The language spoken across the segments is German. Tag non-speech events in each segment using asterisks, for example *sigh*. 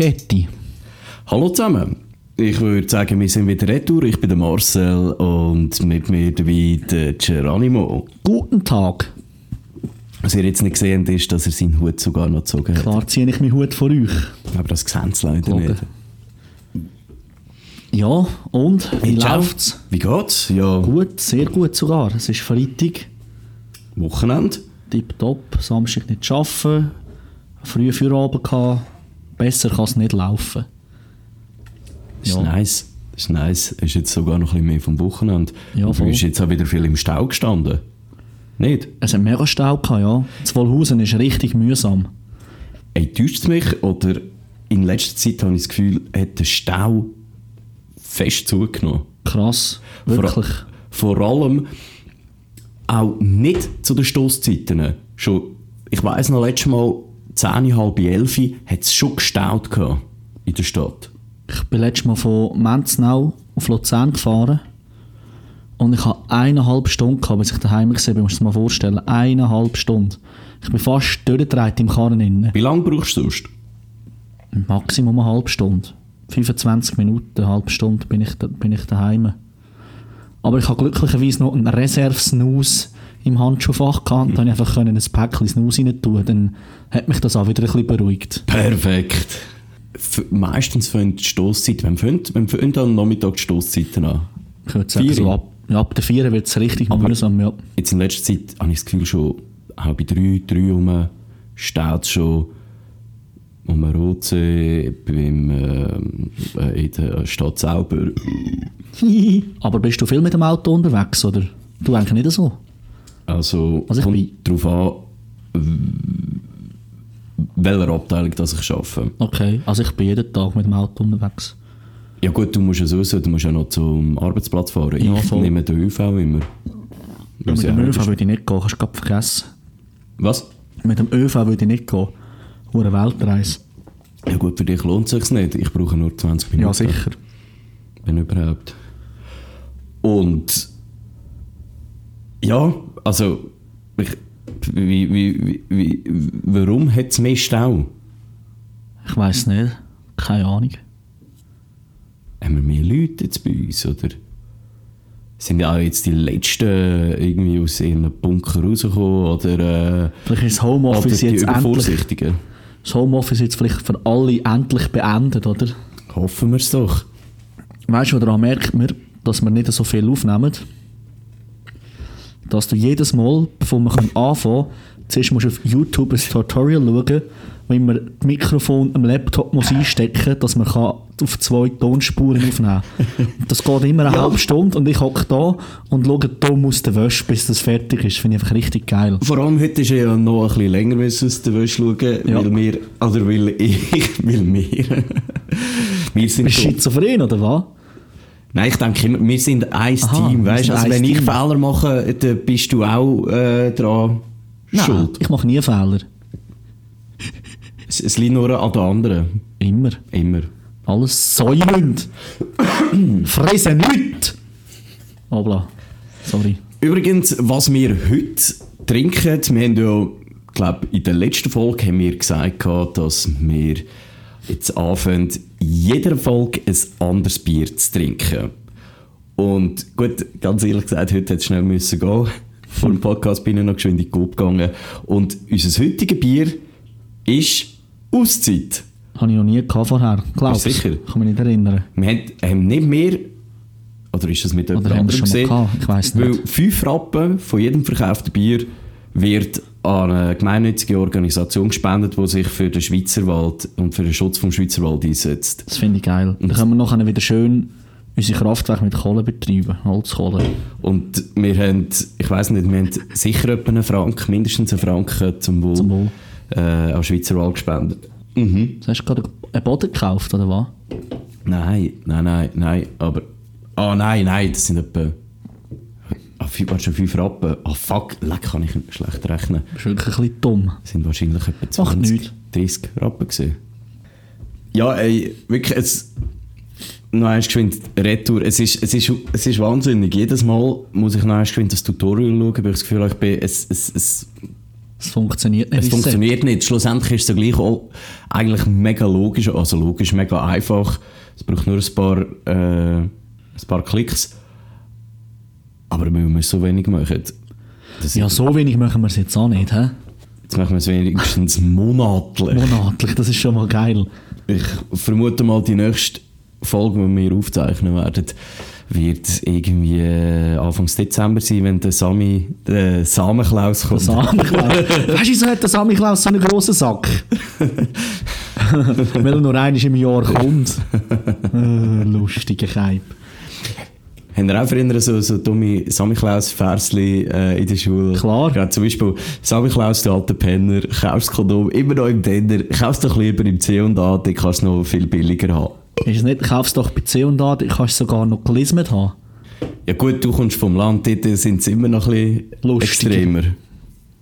Spaghetti. Hallo zusammen. Ich würde sagen, wir sind wieder retour. Ich bin der Marcel und mit mir dabei der Geronimo. Guten Tag. Was ihr jetzt nicht gesehen ist, dass er seinen Hut sogar noch gezogen hat. Klar ziehe ich meinen Hut vor euch. Aber das sehen sie leider nicht. Ja, und? Wie Hey, läuft's? Wie geht's? Ja, Gut, sehr gut sogar. Es ist Freitag, Wochenende. tipptopp, Samstag nicht arbeiten, früh Feierabend gehabt. Besser kann es nicht laufen. Das ist Ja. nice. Das ist nice. Ist jetzt sogar noch ein bisschen mehr vom Wochenende. Ja, Und du bist jetzt auch wieder viel im Stau gestanden. Nicht? Es hat mega Stau gehabt, ja. Das Wollhausen ist richtig mühsam. Ey, täuscht es mich? Oder in letzter Zeit habe ich das Gefühl, hat der Stau fest zugenommen. Krass, wirklich. Vor, vor allem auch nicht zu den Stoßzeiten. Schon, ich weiss noch, letztes Mal 10, halb 11 hat es schon gestaut in der Stadt. Ich bin letztes Mal von Menznau auf Luzern gefahren. Und ich hatte eineinhalb Stunden, gehabt, bis ich daheim war. Du musst dir das mal vorstellen. Eineinhalb Stunden. Ich bin fast durchgedreht im Karren innen. Wie lange brauchst du sonst? Maximum eine halbe Stunde. 25 Minuten, eine halbe Stunde bin ich, bin ich daheim. Aber ich habe glücklicherweise noch einen Reserve-Snooze im Handschuhfach gehabt. Und dann konnte ich einfach ein Päckchen Snooze rein tun. Dann hat mich das auch wieder ein bisschen beruhigt. Perfekt. F meistens fangen die Stoßzeiten, wenn fängt, wenn fängt am Nachmittag die Stoßzeiten an? Ich würde sagen, so ab, ab der 4 wird es richtig Aber- mühsam. Ja. Jetzt in letzter Zeit habe ich das Gefühl schon, bei 3, 3 rum steht schon um den Rotsee, beim, ähm, äh, in der Stadt selber. *laughs* Aber bist du viel mit dem Auto unterwegs, oder? Du eigentlich nicht so. Also, Also ich kommt darauf an, welcher Abteilung das ich arbeite. Okay, also ich bin jeden Tag mit dem Auto unterwegs. Ja gut, du musst ja sowieso, du musst ja noch zum Arbeitsplatz fahren. Ja, ich voll. nehme den ÖV immer. Ja, mit dem ÖV würde ich nicht gehen, kannst du gerade vergessen. Was? Mit dem ÖV würde ich nicht gehen. Eine Weltreise. Ja gut, für dich lohnt es sich nicht. Ich brauche nur 20 Minuten. Ja, sicher. Wenn überhaupt. Und ja, also ich, wie, wie, wie, warum hat es mehr Stau? Ich weiß nicht. Keine Ahnung. Haben wir mehr Leute jetzt bei uns? Oder sind ja auch jetzt die Letzten irgendwie aus ihren Bunker rausgekommen? Oder, äh, Vielleicht ist das Homeoffice jetzt endlich, das Homeoffice jetzt vielleicht für alle endlich beendet, oder? Hoffen wir es doch. Weißt du, daran merkt man, dass wir nicht so viel aufnehmen. Dass du jedes Mal, bevor wir anfangen können, zuerst musst du auf YouTube ein Tutorial schauen, wie man das Mikrofon am Laptop muss einstecken muss, dass man kann auf zwei Tonspuren aufnehmen kann. Das geht immer eine halbe Stunde und ich hocke da und schaue dumm aus der Wäsche, bis das fertig ist. Finde ich einfach richtig geil. Vor allem heute ist ja noch ein bisschen länger müssen aus der Wäsche schauen, Ja. weil wir, oder weil ich, *laughs* weil wir, wir sind Bist du schizophren, oder was? Nein, ich denke immer, wir sind ein Aha, Team, weißt also wenn ich Team. Fehler mache, dann bist du auch äh, dran schuld. Ich mache nie Fehler. Es, es liegt nur an den anderen, Immer. immer. Alles säumend. *clears throat* Fressen nicht! Obla. Sorry. Übrigens, was wir heute trinken, wir haben ja, glaube in der letzten Folge haben wir gesagt, dass wir jetzt anfangen, jeder Folge ein anderes Bier zu trinken. Und gut, ganz ehrlich gesagt, heute hätte es schnell müssen gehen. *laughs* Vor dem Podcast bin ich noch geschwind in die Coop gegangen. Und unser heutiges Bier ist Auszeit. Habe ich noch nie gehabt vorher. Glaubst du sicher? Kann mich nicht erinnern. Wir haben, haben nicht mehr, oder ist das mit jemand anderem gesehen? gehabt? Ich Weil nicht. 5 Rappen von jedem verkauften Bier wird an eine gemeinnützige Organisation gespendet, die sich für den Schweizerwald und für den Schutz vom Schweizerwald einsetzt. Das finde ich geil. Dann können wir nachher wieder schön unsere Kraftwerke mit Kohle betreiben. Holzkohle. Und wir haben, ich weiß nicht, wir haben sicher etwa einen Franken, mindestens einen Franken zum Wohl, Zum Wohl. Äh, an den Schweizerwald gespendet. Mhm. Du hast gerade einen Boden gekauft, oder was? Nein, nein, nein, nein, aber... Ah nein, nein, das sind etwa... Ah, fünf, warte, schon 5 Rappen. Ah fuck, leck, kann ich schlecht rechnen. Du bist wirklich ein bisschen dumm. Das sind wahrscheinlich etwa Macht 20, nichts. 30 Rappen gesehen. Ja, ey, wirklich, es... Noch eins geschwind, Retour. Es ist, es, ist, es ist wahnsinnig. Jedes Mal muss ich noch eins geschwind das Tutorial schauen, weil ich das Gefühl habe, ich bin... Es, es, es, Es funktioniert nicht. Es funktioniert nicht. Schlussendlich ist es ja gleich auch eigentlich mega logisch, also logisch, mega einfach. Es braucht nur ein paar, äh, ein paar Klicks. Aber wenn wir so wenig machen, Ja, so wenig machen wir es jetzt auch nicht, hä? jetzt machen wir es wenigstens monatlich. Monatlich, das ist schon mal geil. Ich vermute mal, die nächste Folge, die wir aufzeichnen werden, wird irgendwie äh, Anfang Dezember sein, wenn der Sami, der Samenklaus kommt. Samichlaus. weißt du, wieso hat der Samichlaus so einen grossen Sack? *laughs* Weil er nur einmal im Jahr kommt. *laughs* Äh, lustiger Keib. Haben ihr auch früher so, so dumme Samichlaus-Versli äh, in der Schule? Klar. Ja, zum Beispiel Samichlaus, der alte Penner, kaufst Kondom immer noch im Denner, kaufst doch lieber im C&A, dann kannst du es noch viel billiger haben. Ist es nicht, kaufst doch bei C und A, dann kannst du sogar noch gelismet haben. Ja gut, du kommst vom Land, dort sind sie immer noch ein bisschen Lustiger. extremer.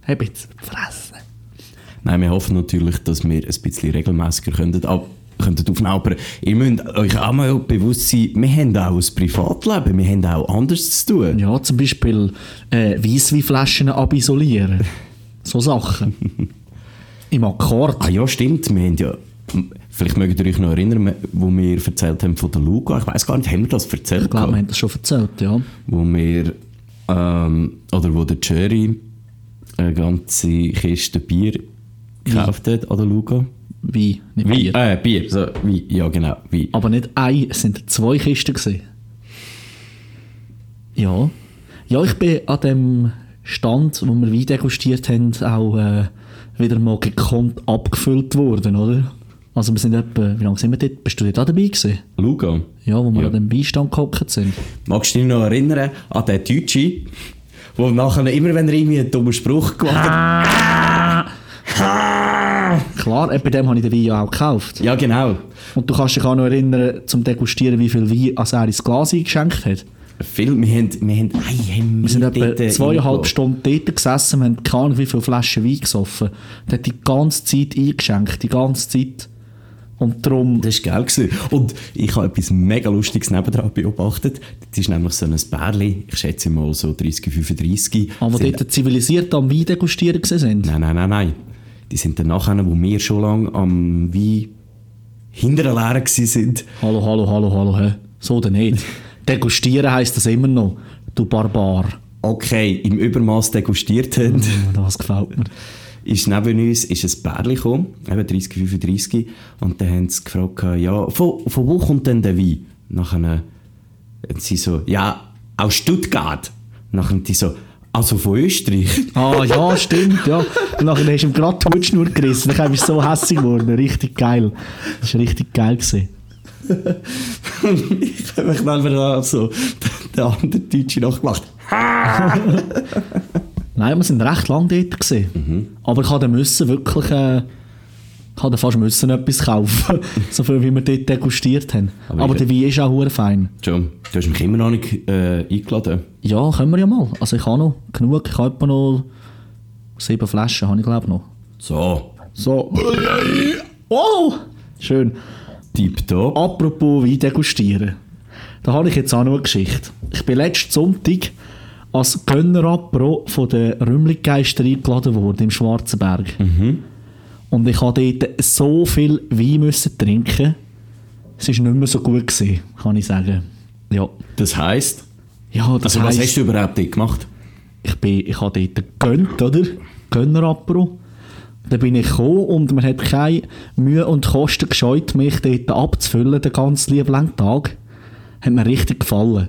Hab jetzt fressen. Nein, wir hoffen natürlich, dass wir ein bisschen regelmäßiger könnten, ab, könnten aufnehmen. Aber ihr müsst euch auch mal bewusst sein, wir haben auch ein Privatleben, wir haben auch anderes zu tun. Ja, zum Beispiel äh, Weissweinflaschen abisolieren. So Sachen. *laughs* Im Akkord. Ah ja, stimmt. Wir haben ja, vielleicht mögt ihr euch noch erinnern, wo wir erzählt haben von der Luga. Ich weiß gar nicht, haben wir das erzählt? Ich glaube, wir haben das schon erzählt, ja. Wo wir, ähm, oder wo der Jerry eine ganze Kiste Bier gekauft hat an der Luga. Wie, nicht Wie? Bier. Äh, Bier, so, wie, ja genau, wie. Aber nicht ein, es sind zwei Kisten gewesen. Ja. Ja, ich bin an dem Stand, wo wir Wein degustiert haben, auch äh, wieder mal gekonnt abgefüllt worden, oder? Also wir sind etwa, wie lange sind wir dort? Bist du dort auch dabei gewesen? Luga. Ja, wo wir Ja. an dem Weinstand gehockt sind. Magst du dich noch erinnern an den Deutschen, wo nachher immer, wenn er irgendwie einen dummen Spruch gemacht hat, Klar, bei dem habe ich den Wein ja auch gekauft. ja genau, Und du kannst dich auch noch erinnern, zum Degustieren, wie viel Wein er ins Glas eingeschenkt hat. viel, wir haben, wir haben, ei, haben Wir sind etwa äh, zweieinhalb. Stunden dort gesessen, wir haben keine Ahnung, wie viele Flaschen Wein gesoffen. Der hat die ganze Zeit eingeschenkt, die ganze Zeit. Und darum, Das war geil. Gewesen. Und ich habe etwas mega Lustiges nebendran beobachtet. Das ist nämlich so ein Bärli, ich schätze mal so 30, 35. aber sind, dort zivilisiert am Wein degustieren sind. Nein, nein, nein, nein. Die sind dann nachher, wo wir schon lange am Wein hinter der Lehre sind. Hallo, hallo, hallo, hallo, hä? So denn nicht. *laughs* Degustieren heisst das immer noch, du Barbar. Okay, im Übermaß degustiert haben. Oh, das gefällt mir. *laughs* ist neben uns ist ein Bärli gekommen, eben 30, 35, und dann haben sie gefragt, ja, von, von wo kommt denn der Wein? Nachher haben sie so, ja, aus Stuttgart. Nachher haben die so, also von Österreich. *laughs* Ah, ja, stimmt, ja. Und nachher hast du ihm gerade die Hutschnur gerissen. Dann bist du so hässlich geworden. Richtig geil. Das war richtig geil. Gewesen. ich habe mich dann wieder so, der andere Deutsche nachgemacht. *laughs* Nein, wir sind recht lang dort gewesen. Aber ich müssen wirklich, äh, ich hatte fast müssen etwas kaufen. *laughs* so viel, wie wir dort degustiert haben. Aber Aber, der Wein ist auch hure fein. John, du hast mich immer noch nicht äh, eingeladen. Ja, können wir ja mal. Also ich habe noch genug. Ich habe etwa noch sieben Flaschen, habe ich glaube noch. So, So. Oh! Schön. tipptopp. Apropos Wein degustieren. Da habe ich jetzt auch noch eine Geschichte. Ich bin letzten Sonntag als Gönner-Apro von der Rümmliggeister eingeladen worden im Schwarzenberg. Und ich habe dort so viel Wein müssen trinken. Es war nicht mehr so gut, gewesen, kann ich sagen. Ja. Das heisst, Ja, das also was heisst, hast du überhaupt dort gemacht? ich, bin, ich habe dort gegönnt, oder? Gönner-Apro. Dann bin ich gekommen und man hat keine Mühe und Kosten gescheut, mich dort abzufüllen, den ganzen lieben langen Tag. Hat mir richtig gefallen.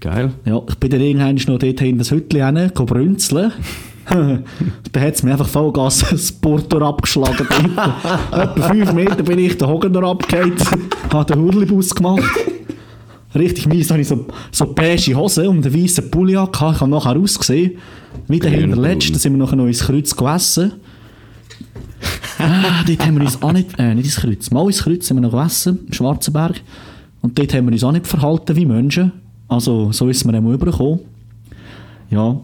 Geil. Ja, ich bin dann irgendwann noch dort in das Hütchen hin, brünzeln. *laughs* dann hat es mir einfach Vollgas *laughs* das Porto abgeschlagen. *laughs* Etwa fünf Meter bin ich den Hogener abgefallen, habe den Hurlibus gemacht. Richtig mies, habe ich so, so beige Hose und einen weißen Pulli angehabt. Ich habe nachher ausgesehen, wie der Grün hinterletzt. und- Da sind wir nachher noch ins Kreuz gegessen. ah, dort haben wir uns auch nicht, äh, nicht ins Kreuz, mal ins Kreuz sind wir noch gegessen, im Schwarzenberg. Und dort haben wir uns auch nicht verhalten wie Menschen. Also, so ist es mir einmal übergekommen. Ja,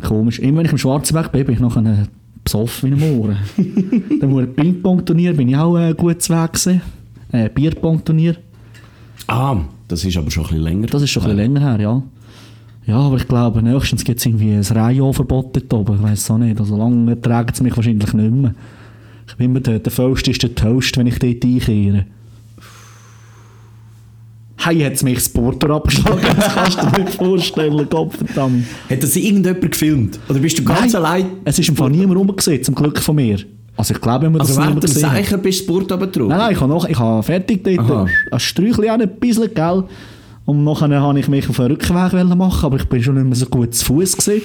komisch. Immer wenn ich im Schwarzenberg bin, bin ich nachher äh, besoffen wie ein Mohren. *laughs* Dann wurde Ping-Pong-Turnier, bin ich auch äh, gut Weg gewesen. Äh, Bierpong-Turnier. Ah, das ist aber schon ein bisschen länger. Das ist schon ein bisschen länger her, ja. Ja, aber ich glaube, nächstens gibt es irgendwie ein Rayon-Verbot dort oben. Ich weiß es auch nicht. Also lange trägt es mich wahrscheinlich nicht mehr. Ich bin immer der, der Faust ist der Toast, wenn ich dort einkehre. Hey, hat mich das Porter abgeschlagen. *laughs* Das kannst du dir nicht vorstellen, Gottverdammt. Hat das irgendjemand gefilmt? Oder bist du ganz Nein, allein? Es ist im Fall niemand rumgesehen, zum Glück von mir. Also ich glaube, haben das Also während niemand dem gesehen. Seichen bist du Sport runtergetragen? Nein, nein, ich habe, noch, ich habe fertig dort Aha. ein Sträuchchen an ein bisschen, gell? Und nachher habe ich mich auf den Rückweg machen, aber ich bin schon nicht mehr so gut zu Fuß gesehen.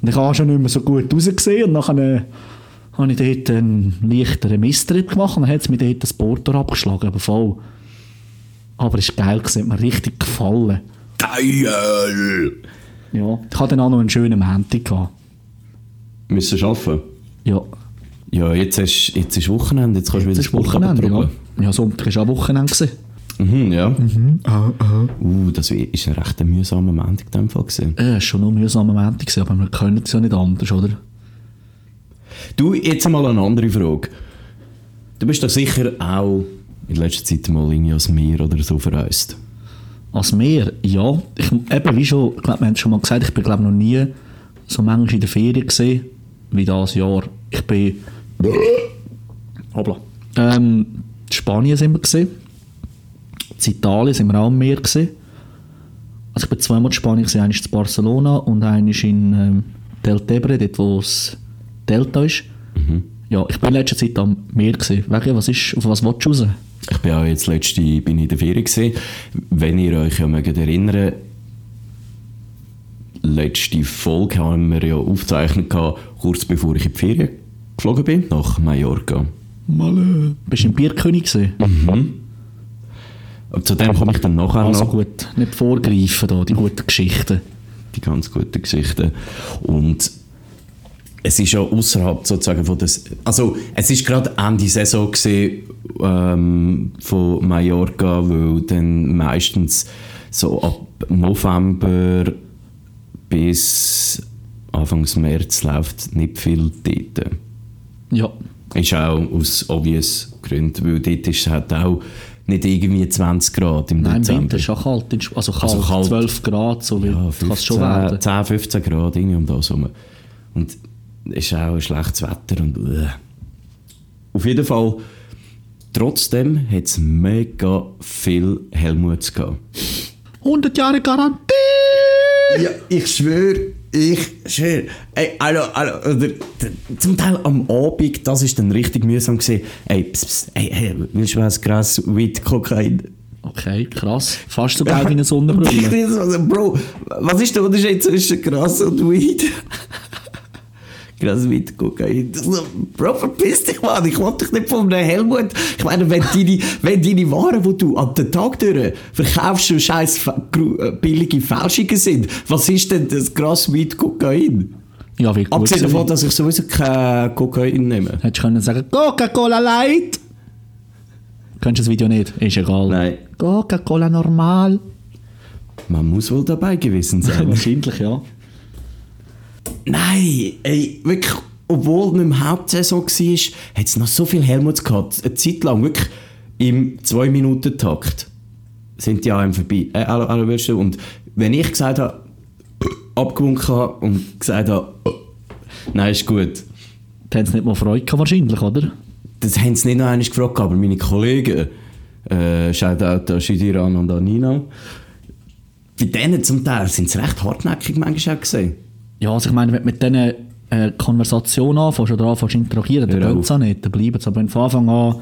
Und ich habe schon nicht mehr so gut rausgesehen. Und nachher äh, habe ich dort einen leichteren Misstritt gemacht und dann hat es mir dort das Porto abgeschlagen, aber voll. Aber es war geil, gewesen, hat mir richtig gefallen. Geil! Ja. Ich hatte dann auch noch einen schönen Montag. gehabt. Müssen wir arbeiten? Ja. Ja, jetzt, hast, jetzt ist Wochenende, jetzt kannst du Das wieder ist Sport Wochenende, ja. Ja, Sonntag war auch Wochenende. gewesen. Mhm, ja. Ah, Uh, das war ein recht mühsamer Moment in dem Fall. Gewesen. Äh, es war schon ein mühsamer Montag, gewesen, aber wir können es ja nicht anders, oder? Du, jetzt mal eine andere Frage. Du bist doch sicher auch in letzter Zeit mal irgendwie ans Meer oder so verreist. Als Meer, ja. Ich, eben, wie schon, ich glaube, wir haben es schon mal gesagt, ich bin glaube noch nie so manchmal in der Ferien gesehen wie dieses Jahr. Ich bin... *laughs* Hoppla. Ähm, in Spanien sind wir gesehen. In Italien sind wir auch am Meer gesehen. Also ich bin zweimal in Spanien gesehen, einmal in Barcelona und einmal in ähm, Deltebre, dort wo das Delta ist. Ja, ich bin in letzter Zeit am Meer gesehen. Wegen, was ist, auf was willst du raus? Ich bin auch jetzt letzte bin in der Ferien gesehen. Wenn ihr euch ja mögt erinnern, letzte Folge haben wir ja aufgezeichnet gehabt, kurz bevor ich in die Ferien geflogen bin nach Mallorca. Mal, Bist du im Bierkönig gesehen? Und zu dem komme ich dann nachher Also noch. gut, nicht vorgreifen da, die guten Geschichten. die ganz guten Geschichten. Und es ist ja außerhalb sozusagen von das, also es ist gerade Ende Saison gesehen ähm, von Mallorca, weil dann meistens so ab November bis Anfangs März läuft nicht viel dort. Ja, Ist auch aus obvious Gründen, weil dort ist es halt auch nicht irgendwie 20 Grad im nein, im Dezember. Winter ist auch kalt, Sp- also kalt, Also kalt. 12 Grad, so Ja, kann es 15, schon werden. 10, 15 Grad irgendwie um das herum. Und ist auch ein schlechtes Wetter und äh. Auf jeden Fall, trotzdem hat es mega viel Helmuts gehabt. 100 Jahre Garantie! Ja, ich schwöre, ich schwöre. Ey, also, also, oder, d- zum Teil am Abend, das ist dann richtig mühsam gewesen. Ey, pss, pss, ey, hey, willst du was Gras, Weed, Kokain? Okay, krass. Fast so geil wie eine *laughs* Sonnenbrille. Bro, was ist der Unterschied zwischen Gras und Weed? Kokain. So, Bro, verpiss dich, Mann. Ich will dich nicht von einem Helmut. Ich meine, wenn deine, wenn deine Waren, die du an den Tag durch verkaufst, schon scheiß äh, billige Fälschungen sind, was ist denn das Gras, Weed, Kokain? Ja, wie. Abgesehen davon, dass ich sowieso kein Kokain nehme. Hättest du können sagen, Coca-Cola Light! Kennst du das Video nicht? Ist egal. Nein. Coca-Cola normal. Man muss wohl dabei gewesen sein. *laughs* Wahrscheinlich, ja. Nein, ey, wirklich, obwohl nicht mehr Hauptsaison war, hat es noch so viel Helmuts gehabt. Eine Zeit lang, wirklich im 2-Minuten-Takt sind die einem vorbei. Äh, alle, alle? Und wenn ich gesagt habe, *clears throat* abgewunken habe und gesagt habe, nein, ist gut, Da haben sie nicht mal Freude gehabt, wahrscheinlich, oder? das haben sie nicht noch einmal gefragt, aber meine Kollegen, äh, Shoutout an Shidiran und an Nina, bei denen zum Teil sind sie recht hartnäckig manchmal auch gesehen. Ja, also ich meine, wenn du mit diesen äh, Konversation anfängst oder anfängst zu interagieren, dann Hör geht es auch nicht, dann bleiben sie. Aber wenn du von Anfang an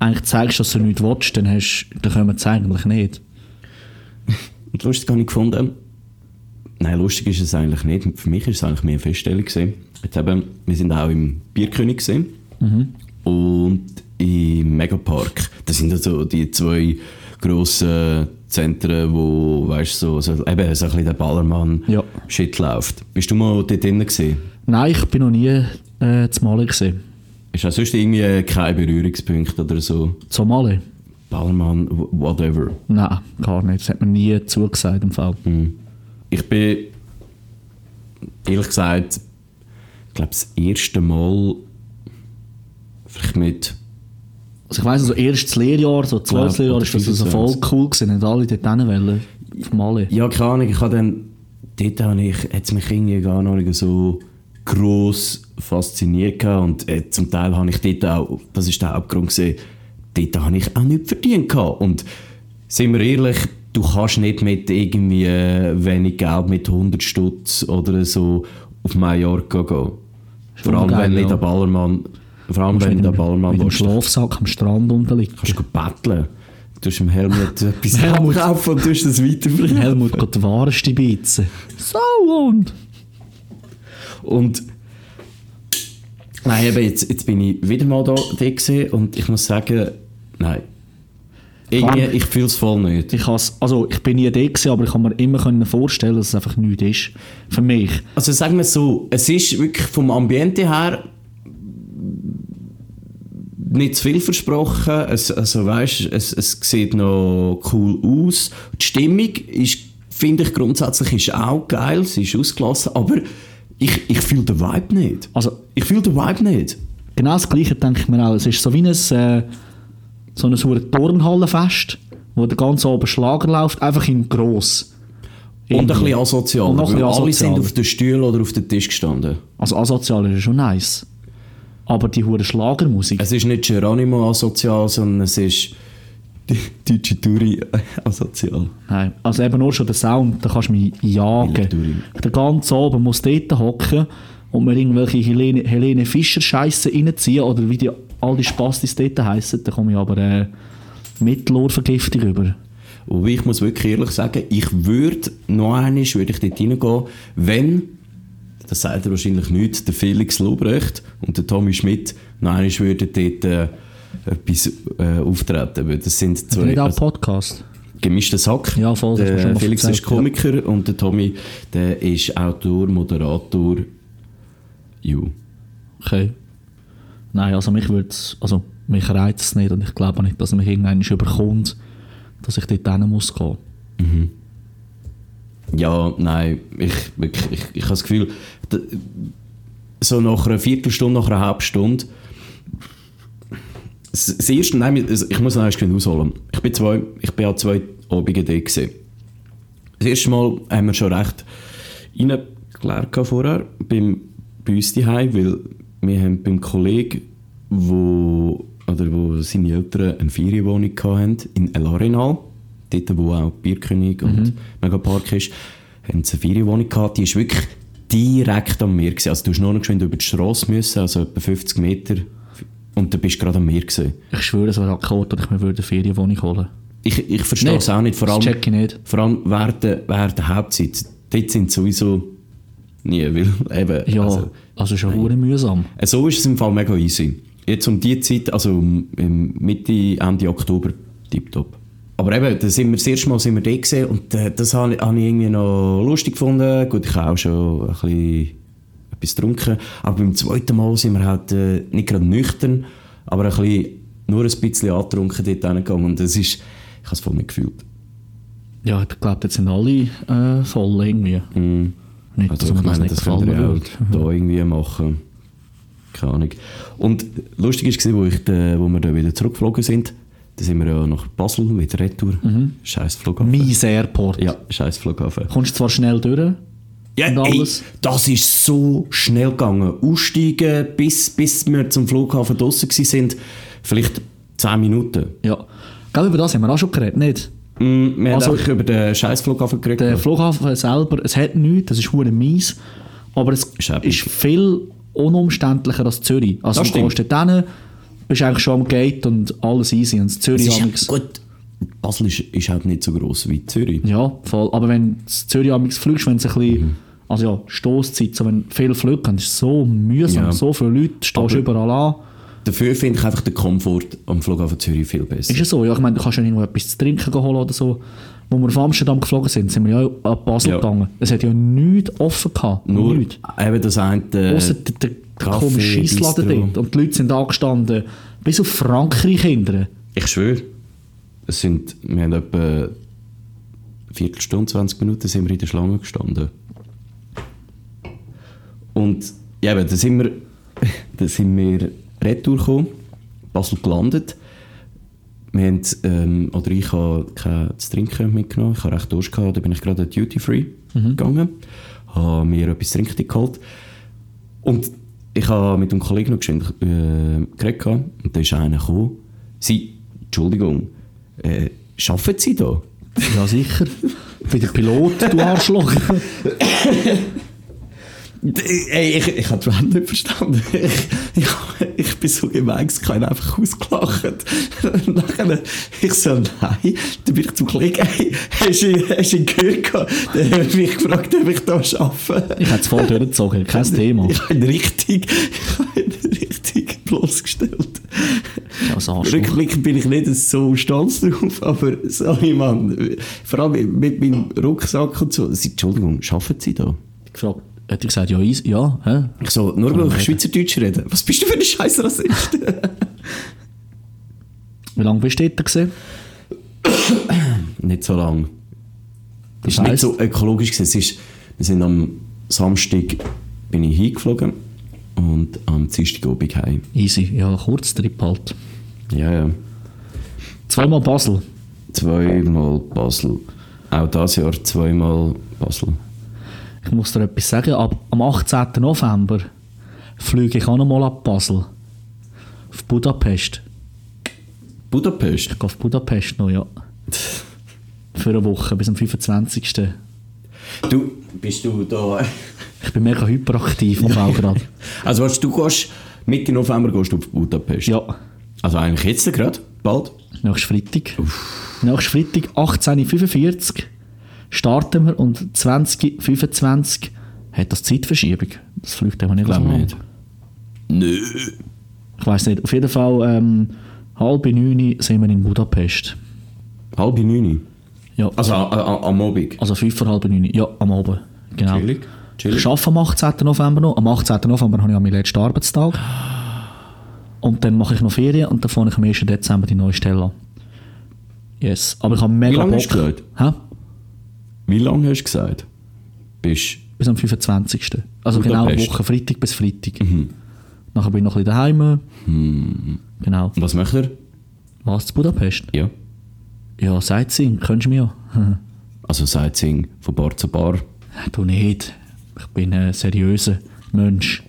eigentlich zeigst, dass du nichts willst, dann, hast, dann können wir es eigentlich nicht. *laughs* Und lustig habe ich gefunden, nein, lustig ist es eigentlich nicht. Für mich ist es eigentlich mehr eine Feststellung gewesen. Jetzt eben, wir sind auch im Bierkönig gesehen und im Megapark. Das sind also die zwei grossen Zentren, wo, weißt du, so, so, eben so ein bisschen der Ballermann Ja. Shit läuft. Bist du mal dort drinnen gesehen? Nein, ich bin noch nie äh, zu Mali gesehen. Ist auch sonst irgendwie kein Berührungspunkt oder so? Zu Mali? Ballermann, whatever. Nein, gar nicht. Das hat mir nie zugesagt im Fall. Ich bin ehrlich gesagt, ich glaube, das erste Mal vielleicht mit. Also ich weiss, so erstes Lehrjahr, so zwölftes Ja, Lehrjahr, ist das so 25. voll cool gewesen. Nicht alle dort wollen. Auf Mali. Ja, keine Ahnung, ich habe dann dort habe ich, hat es mich irgendwie gar nicht so gross fasziniert gehabt. und äh, zum Teil habe ich dort auch, das ist der Hauptgrund gesehen, dort habe ich auch nicht verdient gehabt. und sind wir ehrlich, du kannst nicht mit irgendwie äh, wenig Geld, mit 100 Stutz oder so auf Mallorca gehen. Vor allem, geil, wenn nicht ja. der Ballermann, vor allem, wenn der Ballermann mit dem Schlafsack am Strand unterliegt. kannst du betteln. Du hast dem Helmut *laughs* etwas Helmut. abkaufen und du hast das weiterverkaufen. Helmut geht die wahrste Beizen. So und? Und nein, eben jetzt, jetzt bin ich wieder mal da, da und ich muss sagen, nein. Irgendwie, ich fühle es voll nicht. Ich, also ich bin nie da gewesen, aber ich kann mir immer können vorstellen, dass es einfach nichts ist. Für mich. Also sagen wir es so, es ist wirklich vom Ambiente her nicht zu viel versprochen. Es, also weißt, es, es sieht noch cool aus. Die Stimmung ist, finde ich grundsätzlich ist auch geil, sie ist ausgelassen, aber ich, ich fühle den Vibe nicht. Also Ich fühle den Vibe nicht. genau das Gleiche denke ich mir auch. Es ist so wie ein, äh, so ein verdammtes Turnhallenfest, wo der ganze oben Schlager läuft, einfach in gross. Und ein bisschen asozial. Und noch ein weil bisschen alle sind auf den Stühlen oder auf den Tisch gestanden. Also asozial ist ja schon nice. Aber die hure Schlagermusik. Es ist nicht Geronimo asozial, sondern es ist die deutsche Touri asozial. Nein, also eben nur schon der Sound, da kannst du mich jagen. Der ganze oben muss dort hocken und mir irgendwelche Helene, Helene Fischer Scheiße reinziehen oder wie die, all die Spastis dort heissen, da komme ich aber äh, Mittelohrvergiftung über. Wobei ich muss wirklich ehrlich sagen, ich würde noch einmal würde ich dort reingehen, wenn, das sagt er wahrscheinlich nicht, der Felix Lobrecht und der Tommy Schmidt noch einmal würden dort äh, etwas äh, auftreten. Das sind Zwei, nicht auch also, Podcast? gemischter Sack. Ja, voll, das schon Der mal Felix erzählt, ist Komiker und der Tommy der ist Autor, Moderator. Ju. Okay. Nein, also mich würd's, also mich reizt es nicht und ich glaube auch nicht, dass mich irgendwann überkommt, dass ich dort hin muss gehen. Ja, nein, ich, wirklich, ich, ich habe das Gefühl, so nach einer Viertelstunde, nach einer halben Stunde, das, erste, nein, ich muss noch schnell ausholen. Ich bin zwei, ich bin an zwei Abende da gewesen. Das erste Mal haben wir schon recht reingeklärt vorher, beim, bei uns daheim, weil wir haben beim Kollegen, wo, oder wo seine Eltern eine Ferienwohnung hatten, in El Arenal, dort wo auch Bierkönig und Megapark ist, haben sie eine Ferienwohnung gehabt, die ist wirklich direkt am Meer gewesen. Also du musst nur noch geschwind über die Straße müssen, also etwa 50 Meter und du bist gerade am Meer gewesen. Ich schwöre, es wäre auch Ort, dass ich mir eine Ferienwohnung holen Ich, ich verstehe es auch nicht, vor allem, check ich nicht. vor allem während der, während der Hauptzeit. Dort sind sowieso nie, weil eben, Ja, also, also, schon hure mühsam. äh, so ist es im Fall mega easy. Jetzt um die Zeit, also um- Mitte, Ende Oktober, tipptopp. Aber eben, da sind wir, das erste Mal sind wir da gesehen und äh, das habe ich, irgendwie noch lustig gefunden. Gut, ich habe auch schon ein bisschen etwas getrunken. Aber beim zweiten Mal sind wir halt äh, nicht gerade nüchtern, aber ein bisschen, nur ein bisschen angetrunken dort hingegangen. Und das ist, ich habe es voll nicht gefühlt. Ja, ich glaube, jetzt sind alle äh, voll irgendwie. Mm. Nicht, Also ich meine, das ja würde. auch da irgendwie machen. Keine Ahnung. Und lustig war, wo, ich da, wo wir dann wieder zurückgeflogen sind, da sind wir ja nach Basel, wieder retour. Scheiß Flughafen. Mies Airport. Ja, scheiß Flughafen. Kommst zwar schnell durch, Ja, ey, das ist so schnell gegangen. Aussteigen, bis, bis wir zum Flughafen draussen sind, vielleicht 10 Minuten. ja. Gell, über das haben wir auch schon geredet, nicht? Mm, wir Also- haben über den scheiß Flughafen geredet. Der Flughafen selber, es hat nichts, das ist hure mies, aber es Ist ist viel unumständlicher als Zürich. Also Das du gehst dort bist eigentlich schon am Gate und alles easy. Und Zürich ist, gut, Basel ist, ist halt nicht so gross wie Zürich. Ja, voll. Aber wenn du Zürich amigs fliegst, wenn es ein bisschen, Mhm. also ja, Stoßzeit, so wenn viel Flüge haben, ist es so mühsam, Ja. so viele Leute, stehst Aber- überall an. Dafür finde ich einfach den Komfort am Flughafen Zürich viel besser. Ist es so? Ja, ich meine, du kannst ja irgendwo etwas zu trinken holen oder so. Wo wir von Amsterdam geflogen sind, sind wir ja ab Basel Ja. gegangen. Es hat ja nichts offen gehabt. Nur nichts. eben das eine... Äh, Ausser der, der, der komische Scheissladen dort. Und die Leute sind angestanden, bis auf Frankreich hinterher. ich schwöre, es sind, wir haben etwa eine Viertelstunde, 20 Minuten sind wir in der Schlange gestanden. Und ja, eben, da sind wir, *laughs* da sind wir retour gekommen, Basel gelandet. Wir haben, ähm, oder ich habe kein trinken mitgenommen. Ich habe recht Durst gehabt. Da bin ich gerade Duty Free gegangen, habe mir etwas trinken geholt. Und ich habe mit einem Kollegen noch geschwind, äh, geredet und da ist einer gekommen. Sie, Entschuldigung, äh, arbeiten Sie da? Ja, sicher. Wie der Pilot, du Arschloch. *laughs* Ey, ich, ich habe Welt nicht verstanden. *laughs* Ich, ich, ich bin so gemein, ich habe einfach ausgelacht. *laughs* Nachher, ich so, nein, dann bin ich zum Kollegen, hey, hast du, hast du ihn gehört? gehabt? Dann habe ich mich gefragt, ob ich da arbeite. Ich hätte es voll durchgezogen, kein Thema. Ich habe ihn richtig, ich habe ihn richtig bloßgestellt. Ja. Rückblickend bin ich nicht so stolz drauf, aber sorry, Mann. Vor allem mit meinem Rucksack und so. Entschuldigung, arbeiten Sie da? Ich gefragt, hat er gesagt, ja, ja, hä? Ich so, nur weil ich Schweizerdeutsch rede. Was bist du für ein scheiß Rassist? *laughs* Wie lange bist du dort gewesen? nicht so lang. Das ist nicht heisst- so ökologisch gewesen. Es ist, wir sind am Samstag bin ich hingeflogen und am Dienstagabend heim. Easy, ja, Kurztrip halt. Ja, ja. Zweimal Basel. Zweimal Basel. Auch dieses Jahr zweimal Basel. Ich muss dir etwas sagen, ab am 18. November fliege ich auch noch mal ab Basel. Auf Budapest. Budapest. Ich gehe auf Budapest noch, ja. *laughs* Für eine Woche, bis am 25. Du, bist du da? Ich bin mega hyperaktiv auf auch gerade. Also was, du gehst, Mitte November gehst du auf Budapest? Ja, Also eigentlich jetzt gerade, bald? nächstes Freitag. Nächstes Freitag, 18.45 Uhr, starten wir und 20.25 hat das Zeitverschiebung. Das fliegt aber nicht so Glaub lang. nicht. Nö. Ich weiß nicht. Auf jeden Fall, ähm, halb neun sind wir in Budapest. Halb neun. Ja, Also a- a- am Abend. also fünf vor halb neun. Ja, am Abend. Genau. Chillig. Chillig. Ich arbeite am 18. November noch. Am 18. November habe ich meinen letzten Arbeitstag. Und dann mache ich noch Ferien und dann fange ich am 1. Dezember die neue Stelle an. Yes. Aber ich habe mega Wie lange Bock. hast du? Wie lange hast du gesagt? Bist Bis am 25. Also genau eine. Woche, Freitag bis Freitag. Nachher bin ich noch ein bisschen daheim. Genau. Und was macht er? Was, zu Budapest? Ja. Ja, Sightseeing, kennst du mich ja. *laughs* Also Sightseeing von Bar zu Bar. Du nicht. Ich bin ein seriöser Mensch.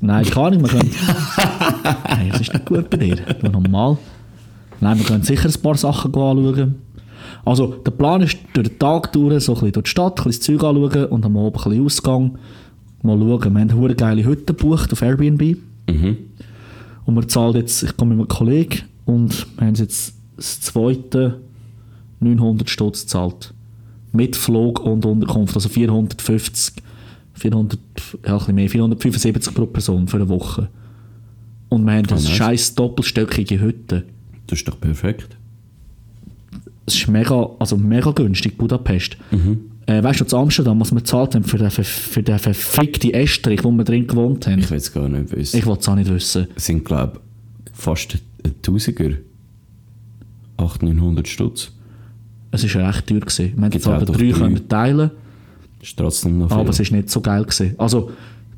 Nein, kann nicht. Wir können... *laughs* Nein, das ist nicht gut bei dir. Du normal. Nein, wir können sicher ein paar Sachen anschauen. Also, der Plan ist, durch den Tag durch, so ein bisschen durch die Stadt, ein bisschen das Zeug anschauen und am Abend ein bisschen Ausgang. Mal schauen. Wir haben eine geile Hütte gebucht auf Airbnb. Mhm. Und wir zahlen jetzt, ich komme mit einem Kollegen und wir haben jetzt das zweite 900 Stutz gezahlt. Mit Flug und Unterkunft, also 450, 400, ja, ein bisschen mehr, 475 pro Person für eine Woche. Und wir haben eine nice. scheiß doppelstöckige Hütte. Das ist doch perfekt. Es ist mega, also mega günstig, Budapest. Mhm. Äh, weißt du, zu Amsterdam, was wir gezahlt haben für den, ver- für den verfickten Estrich, wo wir drin gewohnt haben? Ich will es gar nicht wissen. Ich will es auch nicht wissen. Es sind, glaube ich, fast ein Tausiger. 800, 900 Stutz. Es war recht teuer. Gewesen. Wir haben Gibt doch drei drei. können teilen ist trotzdem noch viel. aber es war nicht so geil. Gewesen. Also,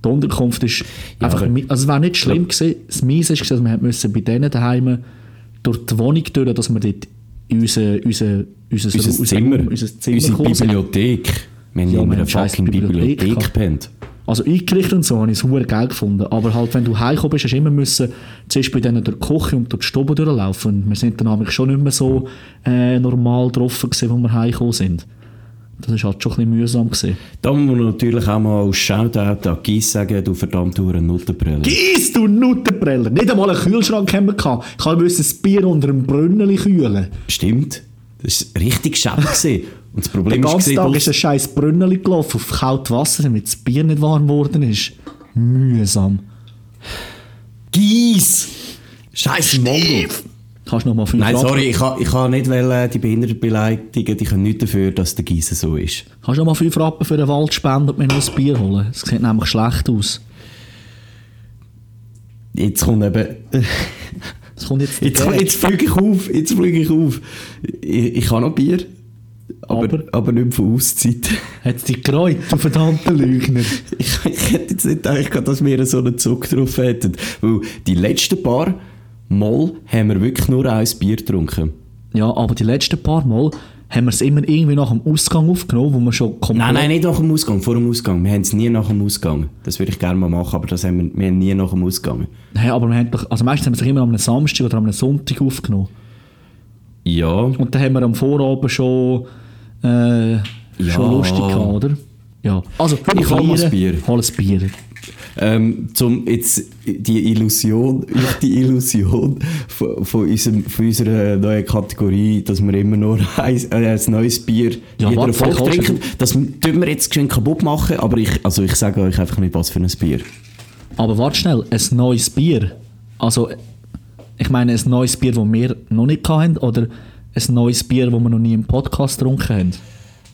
die Unterkunft ist einfach... aber- mi- Also, es war nicht schlimm. Gewesen. Das Miese war, dass wir müssen bei denen daheim durch die Wohnung durch, dass wir dort in unser, unser, unser, unser Zimmer, unser Zimmer unsere gekommen sind. Bibliothek. Wir haben Ja, immer eine fucking Bibliothek Bibliothek gehabt. Also eingerichtet und so habe ich es verdammt geil gefunden. Aber halt, wenn du heimgekommen bist, hast du immer müssen, zuerst bei denen durch die Küche und durch die Stube durchlaufen. Und wir sind dann nämlich schon nicht mehr so äh, normal getroffen gewesen, wo wir heimgekommen sind. Das war halt schon ein bisschen mühsam. Gewesen. Da muss man natürlich auch mal als Shoutout an Gies sagen, du verdammt Nuttenbrille. Gies, du Nuttenbreller! Nicht einmal einen Kühlschrank haben wir gehabt. Ich müssen das Bier unter einem Brünneli kühlen. Stimmt. Das war richtig schade. gewesen. Und das Den Problem ist, ganzen gewesen, Tag ist ein scheiß Brünneli gelaufen auf kaltes Wasser, damit das Bier nicht warm geworden ist. Mühsam. Gies! Scheiße Mongo! Kannst du noch mal fünf Nein, Rappen- sorry, ich kann, ich kann nicht wollen, die Behinderten beleidigen, die können nichts dafür, dass der Giese so ist. Kannst du noch mal fünf Rappen für den Wald spenden und mir noch ein Bier holen? Es sieht nämlich schlecht aus. Jetzt kommt eben... *laughs* Es kommt jetzt, Jetzt, jetzt fliege ich auf, jetzt fliege ich auf. Ich, ich habe noch Bier, aber, Aber? aber, nicht von Auszeit. Hat dich gereut, du verdammter Lügner. *laughs* Ich, ich hätte jetzt nicht gedacht, dass wir so einen Zug drauf hätten. Weil die letzten paar, Mal haben wir wirklich nur ein Bier getrunken. Ja, aber die letzten paar Mal haben wir es immer irgendwie nach dem Ausgang aufgenommen, wo wir schon komplett... Nein, nein, nicht nach dem Ausgang, vor dem Ausgang. Wir haben es nie nach dem Ausgang. Das würde ich gerne mal machen, aber das haben wir, wir haben nie nach dem Ausgang. Nein, aber wir haben doch, also meistens haben wir es immer am Samstag oder am Sonntag aufgenommen. Ja, Und dann haben wir am Vorabend schon, äh, schon lustig gehabt, oder? Ja. Also, Ich hol mal ein Bier. Hol ein Bier. Ähm, zum jetzt die Illusion, *laughs* die Illusion von, von, unserem, von unserer neuen Kategorie, dass wir immer nur ein, äh, ein neues Bier Ja, jeder Folge trinken. Das tun wir jetzt geschwind kaputt machen, aber ich, also ich sage euch einfach nicht, was für ein Bier. Aber warte schnell, ein neues Bier. Also, ich meine, ein neues Bier, das wir noch nicht hatten, oder ein neues Bier, das wir noch nie im Podcast getrunken haben?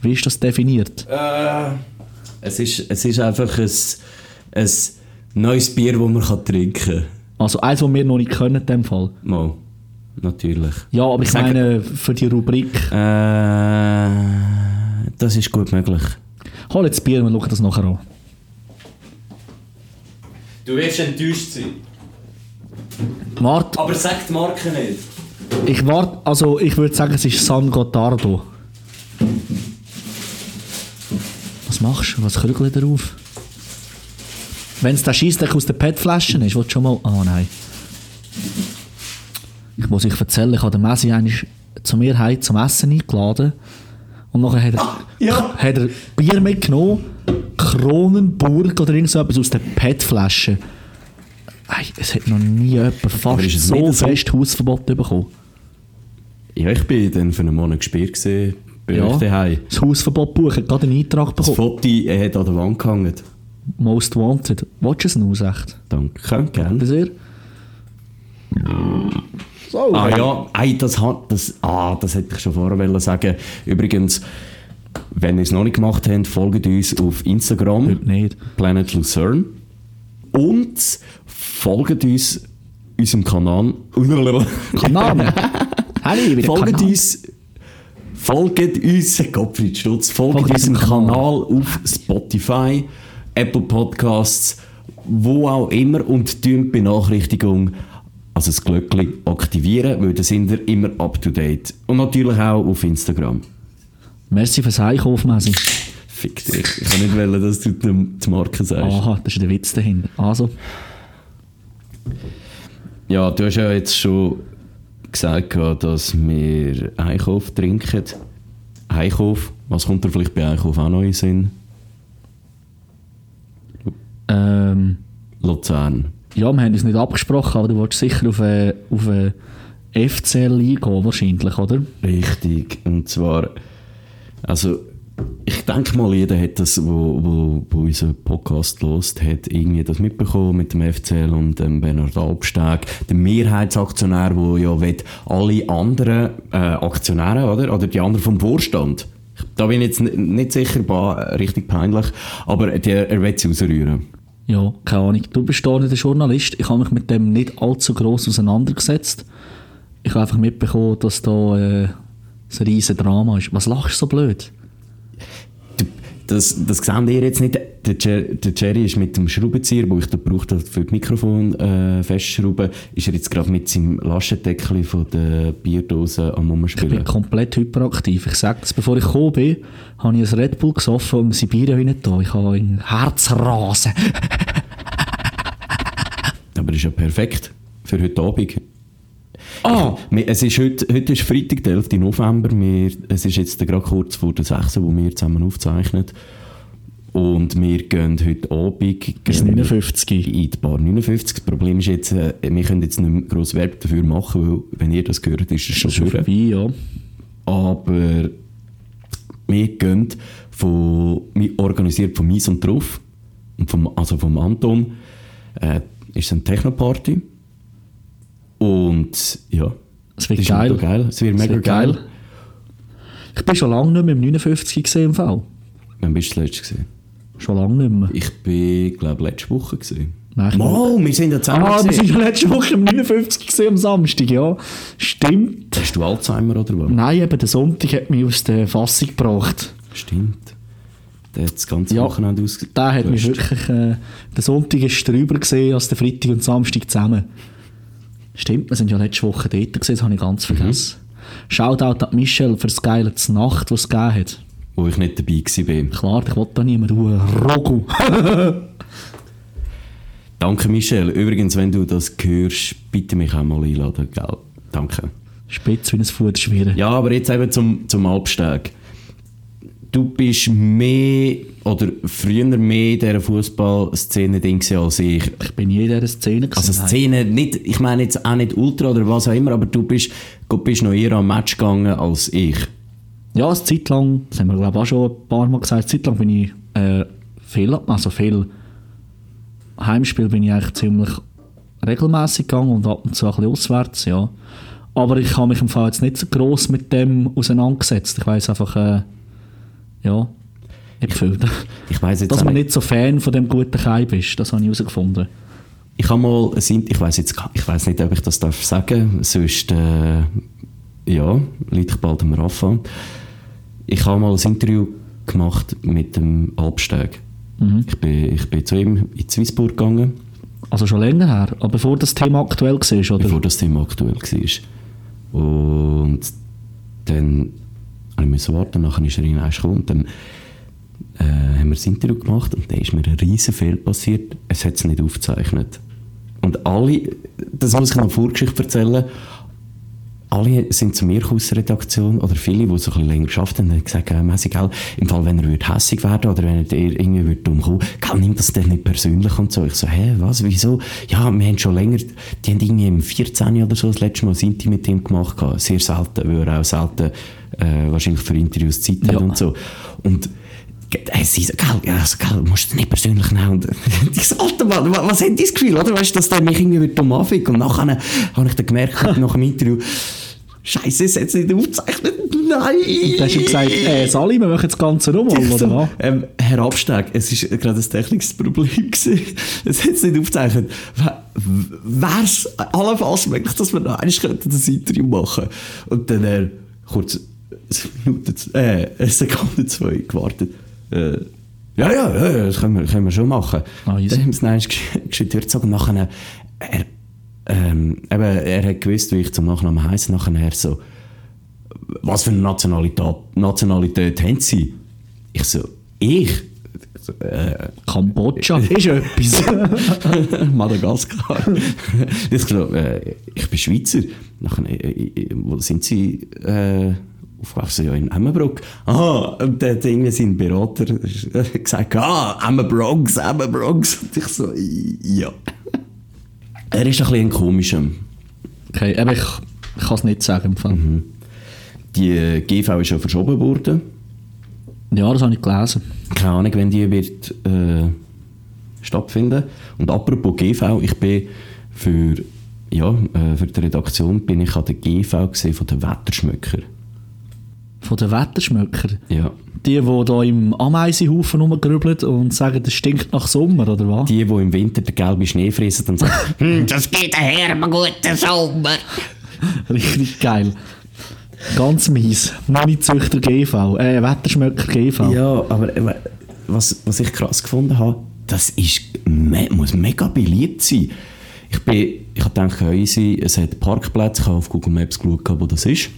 Wie ist das definiert? Äh, es, ist, es ist einfach ein, ein neues Bier, das man kann trinken kann. Also, eins, das wir noch nicht können, in dem Fall. Mal, natürlich. Ja, aber ich, Ich sage- meine, für die Rubrik, Äh, das ist gut möglich. hol jetzt das Bier und wir schauen das nachher an. Du wirst enttäuscht sein. Warte, Aber sag die Marke nicht. ich warte, also ich würde sagen, es ist San Gottardo. Was machst du? Was krügelt er auf? Wenn es der Scheissdreck aus den PET-Flaschen ist, willst du schon mal... Ah nein. Ich muss euch erzählen, ich habe den Messi einmal zu mir heim zum Essen eingeladen. Und nachher hat er, ja. hat er Bier mitgenommen, Kronenburg oder irgend so etwas aus den PET-Flaschen. Ey, Es hat noch nie jemand fast so nicht so- fest Hausverbot bekommen. Ja, ich bin dann für einen Monat gespielt gesehen bei Ja. euch daheim. Das Hausverbot buchen, hat gerade einen Eintrag Das bekommen. Foto äh, hat an der Wand gehangen. Most Wanted. Willst du es noch echt? Danke, gerne. Sehr. So. Ah ja, ey, das, hat, das, ah, das hätte ich schon vorher sagen. Übrigens, wenn ihr es noch nicht gemacht habt, folgt uns auf Instagram, Heute nicht. Planet Lucerne. Und folgt uns unserem Kanal. *laughs* Kanal. Wieder folgt Kanal. uns. Folgt uns, Gottfried Stutz, folgt Folgt unserem. Kanal auf Spotify, Apple Podcasts, wo auch immer und die Benachrichtigung, also das Glöckchen aktivieren, weil dann sind ihr immer up to date. Und natürlich auch auf Instagram. Merci fürs Einkaufen. Fick dich. Ich kann nicht wollen, dass du die Marke sagst. Aha, das ist der Witz dahinter. Also, Ja, du hast ja jetzt schon gesagt, dass wir Einkauf trinken. Einkauf, was kommt dir vielleicht bei Einkauf auch noch in Sinn? Ähm, Luzern. ja, wir haben uns nicht abgesprochen, aber du wolltest sicher auf eine, auf eine FCL eingehen, wahrscheinlich, oder? Richtig. Und zwar, also ich denke mal, jeder hat das, wo, wo, wo unseren Podcast lost, hat irgendwie das mitbekommen mit dem FCL und dem Bernhard Albsteg, der Mehrheitsaktionär, wo ja will, alle anderen äh, Aktionäre, oder? Oder die anderen vom Vorstand. Da bin ich jetzt nicht sicher, richtig peinlich, aber der, er will sie rausrühren. Ja, keine Ahnung. Du bist da nicht der Journalist. Ich habe mich mit dem nicht allzu gross auseinandergesetzt. Ich habe einfach mitbekommen, dass da äh, ein riesen Drama ist. Was lachst du so blöd? Das, das sehen ihr jetzt nicht. Der, Jer der Jerry ist mit dem Schraubenzieher, den ich da gebraucht habe für das Mikrofon äh, festschrauben, ist er jetzt gerade mit seinem Laschendeckel von der Bierdose am Ich bin Umspielen. komplett hyperaktiv. Ich sage es, bevor ich gekommen bin, habe ich ein Red Bull gesoffen und Sibirien rein da. Ich habe ein Herzrasen. *laughs* Aber ist ja perfekt für heute Abend. Ah! Wir- Es ist heute, heute ist Freitag, der 11. November. Wir, es ist jetzt gerade kurz vor der 6. wo wir zusammen aufzeichnen. Und wir gehen heute Abend gehen wir 59. in die Bar 59. Das Problem ist jetzt, äh, wir können jetzt nicht mehr gross Werbung dafür machen, weil wenn ihr das hört, ist es schon Schon vorbei, ja. Aber wir gehen von, wir organisiert von Mies und Drauf, und vom, also vom Anton, äh, ist eine Techno-Party. Und ja, Es wird das geil. geil. Es wird mega wird geil. geil. Ich bin schon lange nicht mehr im 59 gesehen im Fall. Wann bist du zuletzt gesehen? Schon lange nicht mehr. Ich bin, glaube letzte Woche gesehen. Nein, ich Wow, wir sind ja zusammen Ah, wir gesehen. sind ja letzte Woche im 59 gesehen am Samstag, ja. Stimmt. Hast du Alzheimer oder was? Nein, eben der Sonntag hat mich aus der Fassung gebracht. Stimmt. Der hat das ganze Ja, Wochenende ausge... Der hat mich wirklich... Äh, der Sonntag ist drüber gesehen als der Freitag und Samstag zusammen. Stimmt, wir sind ja letzte Woche dort gewesen, das habe ich ganz vergessen. Shoutout an Michel für das geile Nacht, was es gegeben hat. Wo ich nicht dabei war. Klar, ich wollte da niemand, du Rogu. *laughs* Danke, Michel. Übrigens, wenn du das hörst, bitte mich auch mal einladen, gell? Danke. Spitz wie ein Futschwirren. Ja, aber jetzt eben zum, zum Alpsteg. Du bist mehr oder früher mehr in dieser Fußballszene als ich. Ich bin nie in dieser Szene Also. Szene, nicht, ich meine jetzt auch nicht Ultra oder was auch immer, aber du bist, du bist noch eher am Match gegangen als ich. Ja, eine Zeit lang, das haben wir glaube ich auch schon ein paar Mal gesagt, eine Zeit lang bin ich äh, viel, also viel Heimspiel bin ich eigentlich ziemlich regelmäßig gegangen und ab und zu ein bisschen auswärts, ja. Aber ich habe mich im Fall jetzt nicht so gross mit dem auseinandergesetzt. Ich weiß einfach, äh, ja, ich gefühlt, Ich weiß jetzt dass man nicht. so Fan von dem guten Keib ist. Das habe ich herausgefunden. Ich habe mal ein ich weiß jetzt ich weiß nicht, ob ich das darf sagen, sonst äh, ja, liegt ich bald am Rafa. Ich habe mal ein Interview gemacht mit dem Alpsteg. Mhm. Ich, bin, ich bin zu ihm in Swissburg gegangen, Also schon länger her, aber bevor das Thema aktuell war, oder? bevor das Thema aktuell war. Und dann habe ich warten, nachher ist er hineingekommen und dann äh, haben wir das Interview gemacht und dann ist mir ein riesen Fehler passiert. Es hat es nicht aufgezeichnet. Und alle, das muss ich noch eine Vorgeschichte erzählen, alle sind zu mir aus der Redaktion, oder viele, die so ein bisschen länger geschafft haben, haben gesagt, äh, Messi, gell, im Fall, wenn er würde hässig werden oder wenn er irgendwie würde dumm kommen, gell, nimm das dann nicht persönlich und so. Ich so, hä, was, wieso? Ja, wir haben schon länger, die haben irgendwie im 14. oder so das letzte Mal ein mit ihm gemacht, sehr selten, weil er auch selten äh, wahrscheinlich für Interviews Zeit Ja. hat und so. Und Sie so, gell, also, gell, musst du nicht persönlich nehmen. Und ich so, Alter Mann, wa- was hat das Gefühl, oder? Weißt du, dass der mich irgendwie dumm anfickt? Und nachher habe ich dann gemerkt, nach dem Interview, Scheiße, es hat es nicht aufgezeichnet. Nein! Du hast ihm gesagt, äh, Sali, wir machen das Ganze nochmal, oder so, was? ähm, Herr Absteg, es war gerade ein technisches Problem. *laughs* gewesen. Es hat es nicht aufgezeichnet. Wäre es allenfalls möglich, dass wir noch könnten das Interview machen Und dann äh, kurz eine Minute, äh, eine Sekunde, zwei gewartet. Äh, ja, ja, ja, das können wir, können wir schon machen. Easy. dann haben es dann *laughs* gescheit durchgezogen. Nachher, er, ähm, eben, er hat gewusst, wie ich zum Nachnamen heisse. Nachher er so, was für eine Nationalität, Nationalität haben Sie? Ich so, ich? Äh, Kambodscha *laughs* ist etwas. *laughs* Madagaskar. ich so, äh, ich bin Schweizer. Nachher, äh, äh, wo sind Sie äh, aufgewachsen? Ja, in Emmenbrook. Ah, und dann hat irgendwie sein Berater *laughs* gesagt, ah, Emmenbrox, Emmenbrox. Und ich so, ja. Er ist ein bisschen ein komischer. okay, aber ich, ich kann es nicht sagen. Im Fall. Die äh, GV ist ja verschoben worden. Ja, das habe ich gelesen. keine Ahnung, wenn die wird äh, stattfinden. Und apropos GV, ich bin für, ja, äh, für die Redaktion bin ich an der GV gesehen von den Wetterschmöcker. Von den Wetterschmöcker. Ja. Die, die da im Ameisenhaufen rumgrübeln und sagen, das stinkt nach Sommer, oder was? Die, die im Winter den gelben Schnee fressen und sagen, *laughs* Hm, Das geht daher, einen guten Sommer. *laughs* Richtig geil. Ganz mies. Monizüchter GV. Äh, Wetterschmöcker GV. ja, aber äh, was, was ich krass gefunden habe, das ist, me muss mega beliebt sein. Ich bin, ich habe gedacht, easy, es hat Parkplätze, ich habe auf Google Maps geschaut, wo das ist.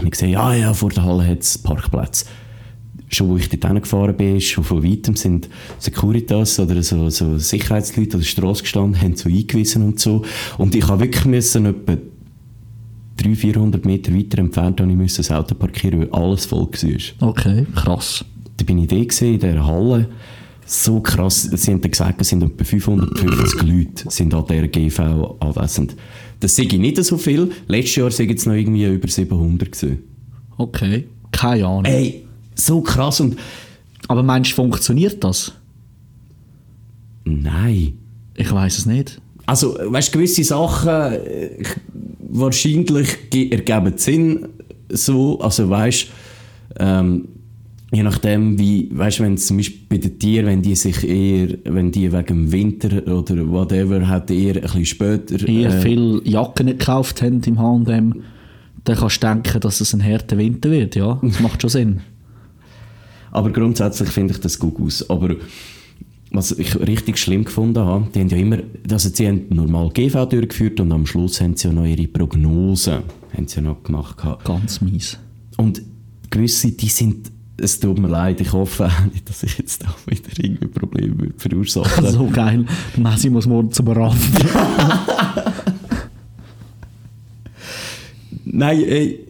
Und ich sehe, ja, ja, vor der Halle hat es Parkplätze. Schon wo ich dort gefahren bin, schon von weitem sind Securitas oder so, so Sicherheitsleute an der Straße gestanden, haben so eingewiesen und so. Und ich habe wirklich müssen, etwa 300, 400 Meter weiter entfernt, habe ich müssen das Auto parkieren, weil alles voll war. Okay, krass. Da bin ich da gewesen, in dieser Halle. So krass. Sie haben gesagt, es sind etwa 550 Leute sind an dieser GV anwesend. Das sehe ich nicht so viel. Letztes Jahr ich jetzt noch irgendwie über 700 gewesen. Okay. Keine Ahnung. Ey, so krass und Aber meinst du, funktioniert das? nein. Ich weiß es nicht. Also, weißt du, gewisse Sachen äh, wahrscheinlich ge- ergeben Sinn. So, also weißt ähm, je nachdem, wie, weißt du, wenn zum Beispiel bei den Tieren, wenn die sich eher, wenn die wegen dem Winter oder whatever, halt eher ein bisschen später. Eher äh, viele Jacken gekauft haben im H&M, dann kannst du denken, dass es ein harter Winter wird, ja. Das macht schon Sinn. Aber grundsätzlich finde ich das gut aus. Aber was ich richtig schlimm gefunden habe, die haben ja immer, also sie haben normal GV durchgeführt und am Schluss haben sie ja noch ihre Prognose haben sie ja noch gemacht. Ganz mies. Und gewisse, die sind, es tut mir leid, ich hoffe auch nicht, dass ich jetzt da wieder irgendwie Probleme würde verursachen So geil. Der Messi muss morgen zum Raff. Nein, ey,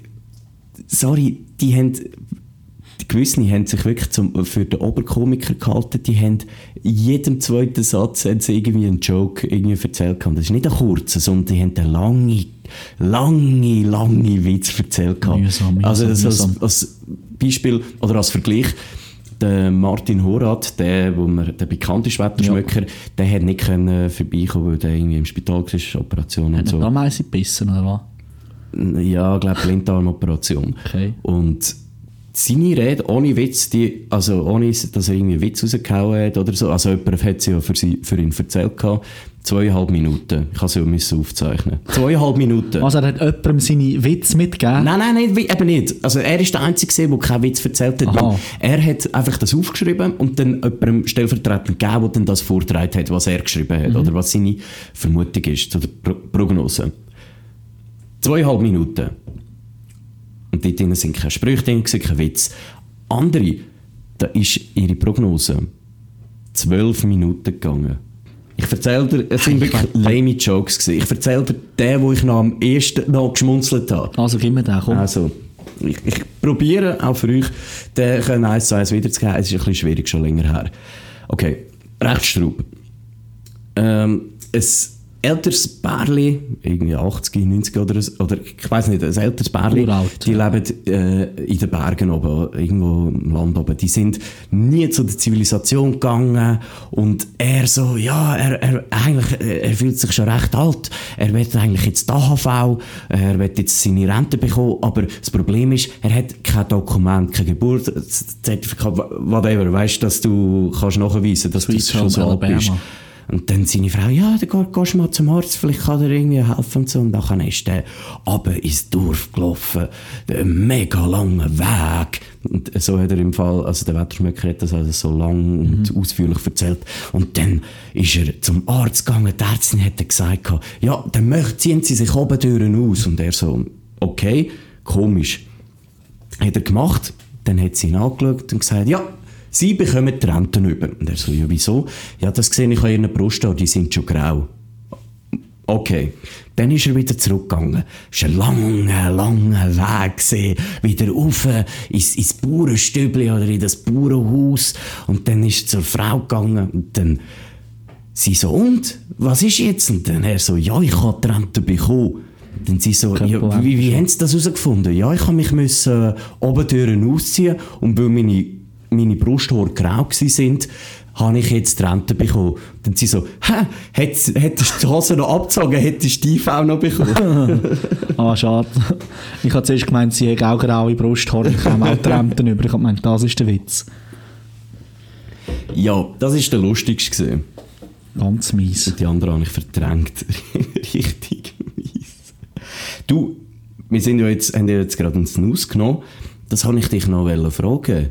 sorry, die haben, die Gewissen haben sich wirklich zum, für den Oberkomiker gehalten, die haben in jedem zweiten Satz haben sie irgendwie einen Joke irgendwie erzählt gehabt. Das ist nicht ein kurzer, sondern die haben einen lange, lange, lange Witz erzählt. Mühsam, mühsam, also mühsam. als, als Beispiel oder als Vergleich, der Martin Horath, der, wo man, der bekannte Schwetterschmöcker, der hat nicht können vorbeikommen, weil der irgendwie im Spital war, Operation und Hat er so. da Messi gebissen, oder was? Ja, ich glaube, Blinddarmoperation. Okay. Und seine Rede, ohne Witz, die, also ohne, dass er irgendwie einen Witz rausgehauen hat oder so, also jemand hat sie ja für, sie, für ihn erzählt gehabt, zweieinhalb Minuten. Ich habe sie ja aufzeichnen. Zweieinhalb Minuten. Also er hat jemandem seine Witze mitgegeben. Nein, nein, nein, eben nicht. Also er ist der Einzige, der keinen Witz erzählt hat. Aha. Er hat einfach das aufgeschrieben und dann jemandem stellvertretend gegeben, der dann das vorgetragen hat, was er geschrieben hat oder was seine Vermutung ist zu der Pro Prognose. Zweieinhalb Minuten. Und dort drinnen sind keine Sprüche drin, kein Witz. Andere, da ist ihre Prognose zwölf Minuten gegangen. Ich erzähle dir, es sind wirklich lame Jokes gewesen. Ich erzähle dir den, wo ich noch am ersten noch geschmunzelt habe. Also gib mir den, komm. Also, ich, ich probiere auch für euch, den können eins zu eins wiederzugeben. Es ist ein bisschen schwierig, schon länger her. Okay, Rechtsstraub. Ähm, ein älteres Pärli, irgendwie 80, 90 oder, oder ich weiß nicht, ein älteres Pärli, Uralt, die leben äh, in den Bergen oben, irgendwo im Land oben. Die sind nie zu der Zivilisation gegangen und er so, ja, er, er, eigentlich, er fühlt sich schon recht alt. Er wird eigentlich jetzt die AHV, er wird jetzt seine Rente bekommen, aber das Problem ist, er hat kein Dokument, kein Geburtszertifikat, whatever, weißt, dass du kannst nachweisen, dass du schon so alt bist. Und dann seine Frau, ja, dann geh- gehst du mal zum Arzt, vielleicht kann er irgendwie helfen und so. Und dann ist der runter ins Dorf gelaufen, einen mega langen Weg. Und so hat er im Fall, also der Wetterschmöcker hat das also so lang und ausführlich erzählt. Und dann ist er zum Arzt gegangen, die Ärztin hat gesagt, ja, dann möchten, ziehen Sie sich oben durch aus. Und er so, okay, komisch. Hat er gemacht, dann hat sie ihn angeschaut und gesagt, ja, Sie bekommen die Renten über. Und er so, ja, wieso? Ja, das sehe ich an Ihren Brust, die sind schon grau. Okay. Dann ist er wieder zurückgegangen. Es war ein langer, langer Weg. gewesen. Wieder rauf ins, ins Bauernstübli oder in das Bauernhaus. Und dann ist er zur Frau gegangen. Und dann sie so, und? Was ist jetzt? Und dann er so, ja, ich habe die Rente bekommen. Dann sie so, ja, wie, wie haben sie das herausgefunden? Ja, ich habe mich müssen, äh, oben durch ausziehen und weil meine, meine Brusthaare grau sind, habe ich jetzt die Rente bekommen. Dann sie so, hä, hättest du die Hose noch abgezogen, hättest du die IV noch bekommen? *laughs* Ah, schade. Ich habe zuerst gemeint, sie haben auch graue Brusthaare, ich habe auch die Renten über. Ich habe gemeint, das ist der Witz. ja, das ist der lustigste gewesen. Ganz mies. Die anderen habe ich verdrängt. *laughs* Richtig mies. Du, wir sind ja jetzt, haben ja jetzt gerade einen Snus genommen. Das habe ich dich noch fragen.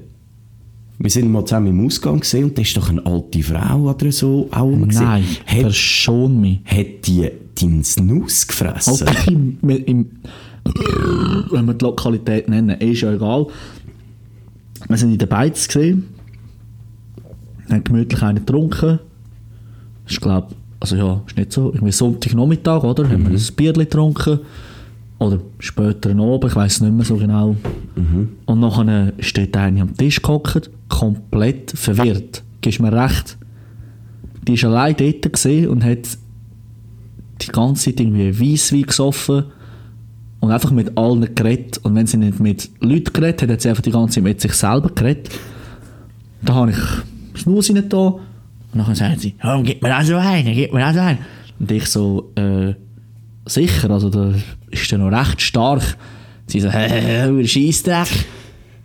Wir sind mal zusammen im Ausgang gesehen und da ist doch eine alte Frau oder so auch rum gewesen. Nein, verschon mich. hat die deinen Snus gefressen? Alter, im, im, wenn wir die Lokalität nennen, ist ja egal. Wir sind in der Beiz gesehen, haben gemütlich einen getrunken. Ich glaube, also ja, ist nicht so. Irgendwie Sonntagnachmittag, oder? Haben wir ein Bier getrunken. Oder später noch oben, ich weiß nicht mehr so genau. Und nachher steht eine am Tisch gehockt, komplett verwirrt. Gibst mir recht. Die ist allein dort und hat die ganze Zeit irgendwie Weisswein gesoffen und einfach mit allen geredet. Und wenn sie nicht mit Leuten geredet hat, hat sie einfach die ganze Zeit mit sich selber geredet. Da habe ich das Nuss rein da und dann sagt sie, oh, gib mir auch so einen, gib mir auch so einen. Und ich so, äh, sicher, also da ist der noch recht stark. Sie so, *laughs* hä, Scheissdreck.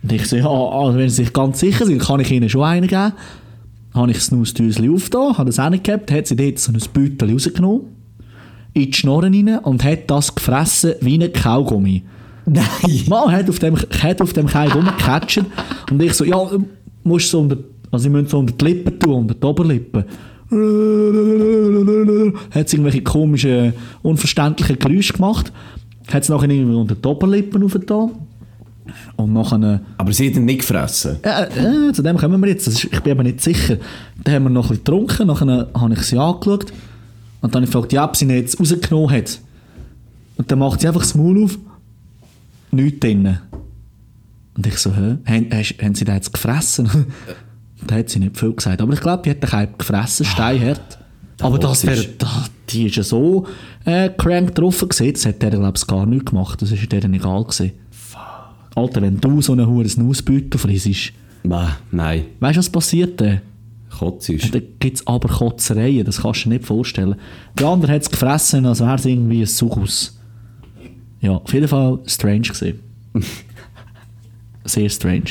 Und ich so, ja, also wenn sie sich ganz sicher sind, kann ich ihnen schon einen geben. Dann habe ich das Nussdüseli aufgetan, habe das reingehabt, hat sie dort so ein Beutel rausgenommen, in die Schnorren rein und hat das gefressen wie ein Kaugummi. Nein! *laughs* Mann hat auf dem, hat auf dem Kaugummi gecatcht und ich so, ja, musst so unter, Also, sie müssen so unter die Lippen tun, unter die Oberlippe. Hat sie irgendwelche komischen, unverständlichen Geräusche gemacht. Hat es nachher irgendwie unter die Oberlippen aufgetan. Und nachher... Aber sie hat ihn nicht gefressen. Ja, äh, zu dem kommen wir jetzt. Ist, ich bin aber nicht sicher. Dann haben wir noch ein bisschen getrunken, nachher habe ich sie angeschaut und dann habe ich gefragt, ja, ob sie ihn jetzt rausgenommen hat. Und dann macht sie einfach das Maul auf, nichts drin. Und ich so, hä, haben, hast, haben sie den jetzt gefressen? *laughs* da hat sie nicht viel gesagt. Aber ich glaube, die hat den Kalb gefressen, steinhart. Aber das wär, da, die ist ja so äh, crank drauf gewesen, das hat der, glaube ich, gar nicht gemacht. Das ist der egal gewesen. Alter, wenn du so einen hohen Nussbeutel frisst, Nein, nein. weißt du, was passiert dann? Kotz ist. Da gibt es aber Kotzereien, das kannst du dir nicht vorstellen. Der andere hat es gefressen, als wäre es irgendwie ein Suchhaus. Ja, auf jeden Fall strange gesehen. *laughs* Sehr strange.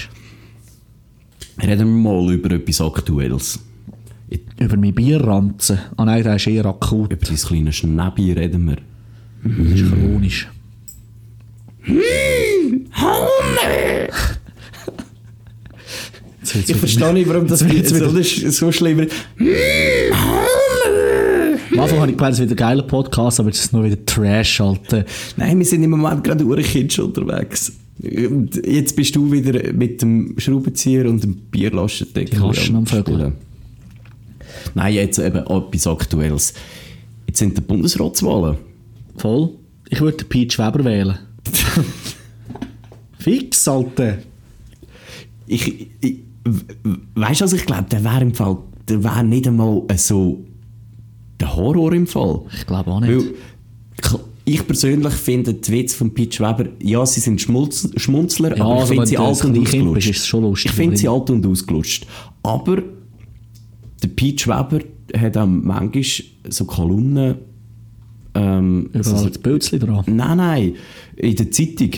Reden wir mal über etwas Aktuelles. Über mein Bierranzen. Ah nein, der ist eher akut. Über dein kleine Schnäbi reden wir. Das ist chronisch. Wird's Ich verstehe nicht, warum das, Jetzt so, wieder- ist so schlimm ist. Am Anfang habe ich gemeint, es wird ein geiler Podcast, aber jetzt ist es nur wieder Trash, Alter. Nein, wir sind im Moment gerade Kids unterwegs. Und jetzt bist du wieder mit dem Schraubenzieher und dem Bierlaschendeckel. Die Laschen am Vögeln. Nein, jetzt eben etwas Aktuelles. Jetzt sind die Bundesratswahlen. Voll. Ich würde den Peach Weber wählen. *laughs* Fix, Alter. Ich, ich, weißt du, was ich glaube? Der wäre im Fall, der wäre nicht einmal so der Horror im Fall. Ich glaube auch nicht. Weil, ich persönlich finde die Witze von Peach Weber, ja, sie sind Schmulz, Schmunzler, Ja, aber ich also finde sie alt und ausgelutscht. lustig, Ich finde sie alt und ausgelutscht. Aber der Peach Weber hat auch manchmal so Kolumnen. Ähm, Überall so, das Bildchen dran. nein, nein, in der Zeitung.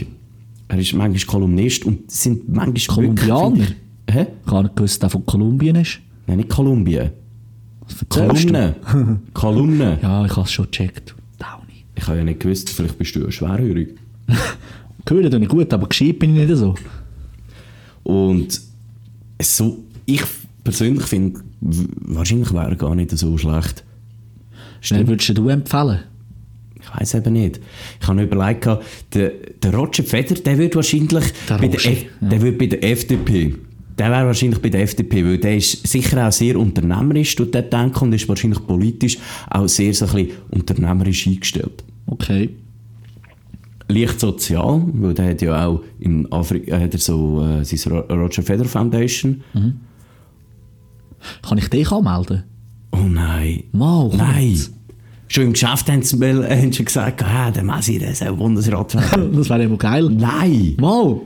Er ist manchmal Kolumnist und sind manchmal Kolumbianer? Hä? Ich habe nicht gewusst, dass der von Kolumbien ist. Nein, nicht Kolumbien. Kolumne. *laughs* Kolumne. Ja, ich habe es schon gecheckt. Downy. Ich habe ja nicht gewusst, vielleicht bist du ja schwerhörig. *laughs* Gehört tue ich gut, aber gescheit bin ich nicht so. Und so, ich persönlich finde, wahrscheinlich wäre er gar nicht so schlecht. Wen würdest du empfehlen? Weiß eben nicht. Ich habe überlegt, der, der Roger Feder, der würde wahrscheinlich Der bei, der F, ja. der würde bei der FDP. Der wäre wahrscheinlich bei der FDP, weil der ist sicher auch sehr unternehmerisch, tut der denken, und ist wahrscheinlich politisch auch sehr so ein bisschen unternehmerisch eingestellt. Okay. leicht sozial, weil der hat ja auch in Afrika hat er so äh, seine Ro- Roger Federer Foundation. Kann ich dich anmelden? Oh nein. Wow, komm Nein. Schon im Geschäft haben sie, mal, haben sie gesagt, ja, der Messi, der soll Bundesrat werden. Das wäre immer geil. nein. Mal,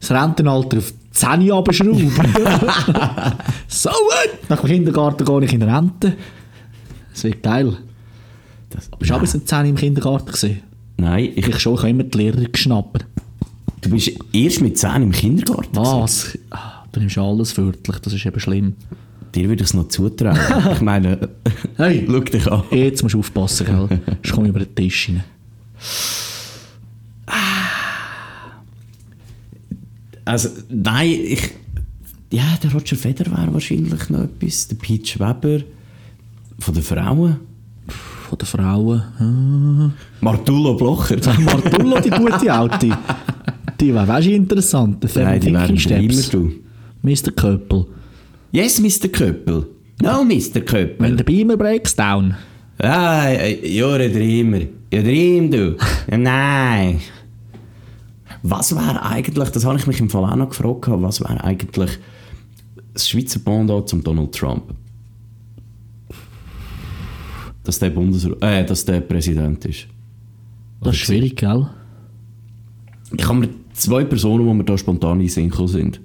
das Rentenalter auf 10 Jahre abschrauben. *laughs* so gut! Nach dem Kindergarten gehe ich in Rente. Das wird geil. Das, Bist du auch bis um 10 im Kindergarten gewesen? nein, ich, Ich schon, ich habe immer die Lehrer geschnappt. du bist erst mit 10 im Kindergarten. Was? Ah, Du nimmst alles wörtlich, das ist eben schlimm. Dir würde ich es noch zutrauen. ich meine, *laughs* Hey, schau dich an. jetzt musst du aufpassen, gell? Sonst komme ich über den Tisch rein. Also, nein, ich. Ja, der Roger Federer wäre wahrscheinlich noch etwas. Der Peach Weber. Von den Frauen. Von den Frauen. Ah. Martullo Blocher. Martullo, die gute Alte. Die wäre interessant. Der Nein, die du. Mr. Köppel. Yes, Mr. Köppel. No, Mr. Wenn Köppel. der Beamer breaks down. Ah, ja, der Dreamer. Ja, Dream, du. *laughs* Nein. Was wäre eigentlich, das habe ich mich im Fall auch noch gefragt, was wäre eigentlich das Schweizer Pendant zum Donald Trump? Dass der Bundesrat, äh, dass der Präsident ist. Das ist schwierig, gell? Ich habe mir zwei Personen, die mir da spontan in Sinn sind.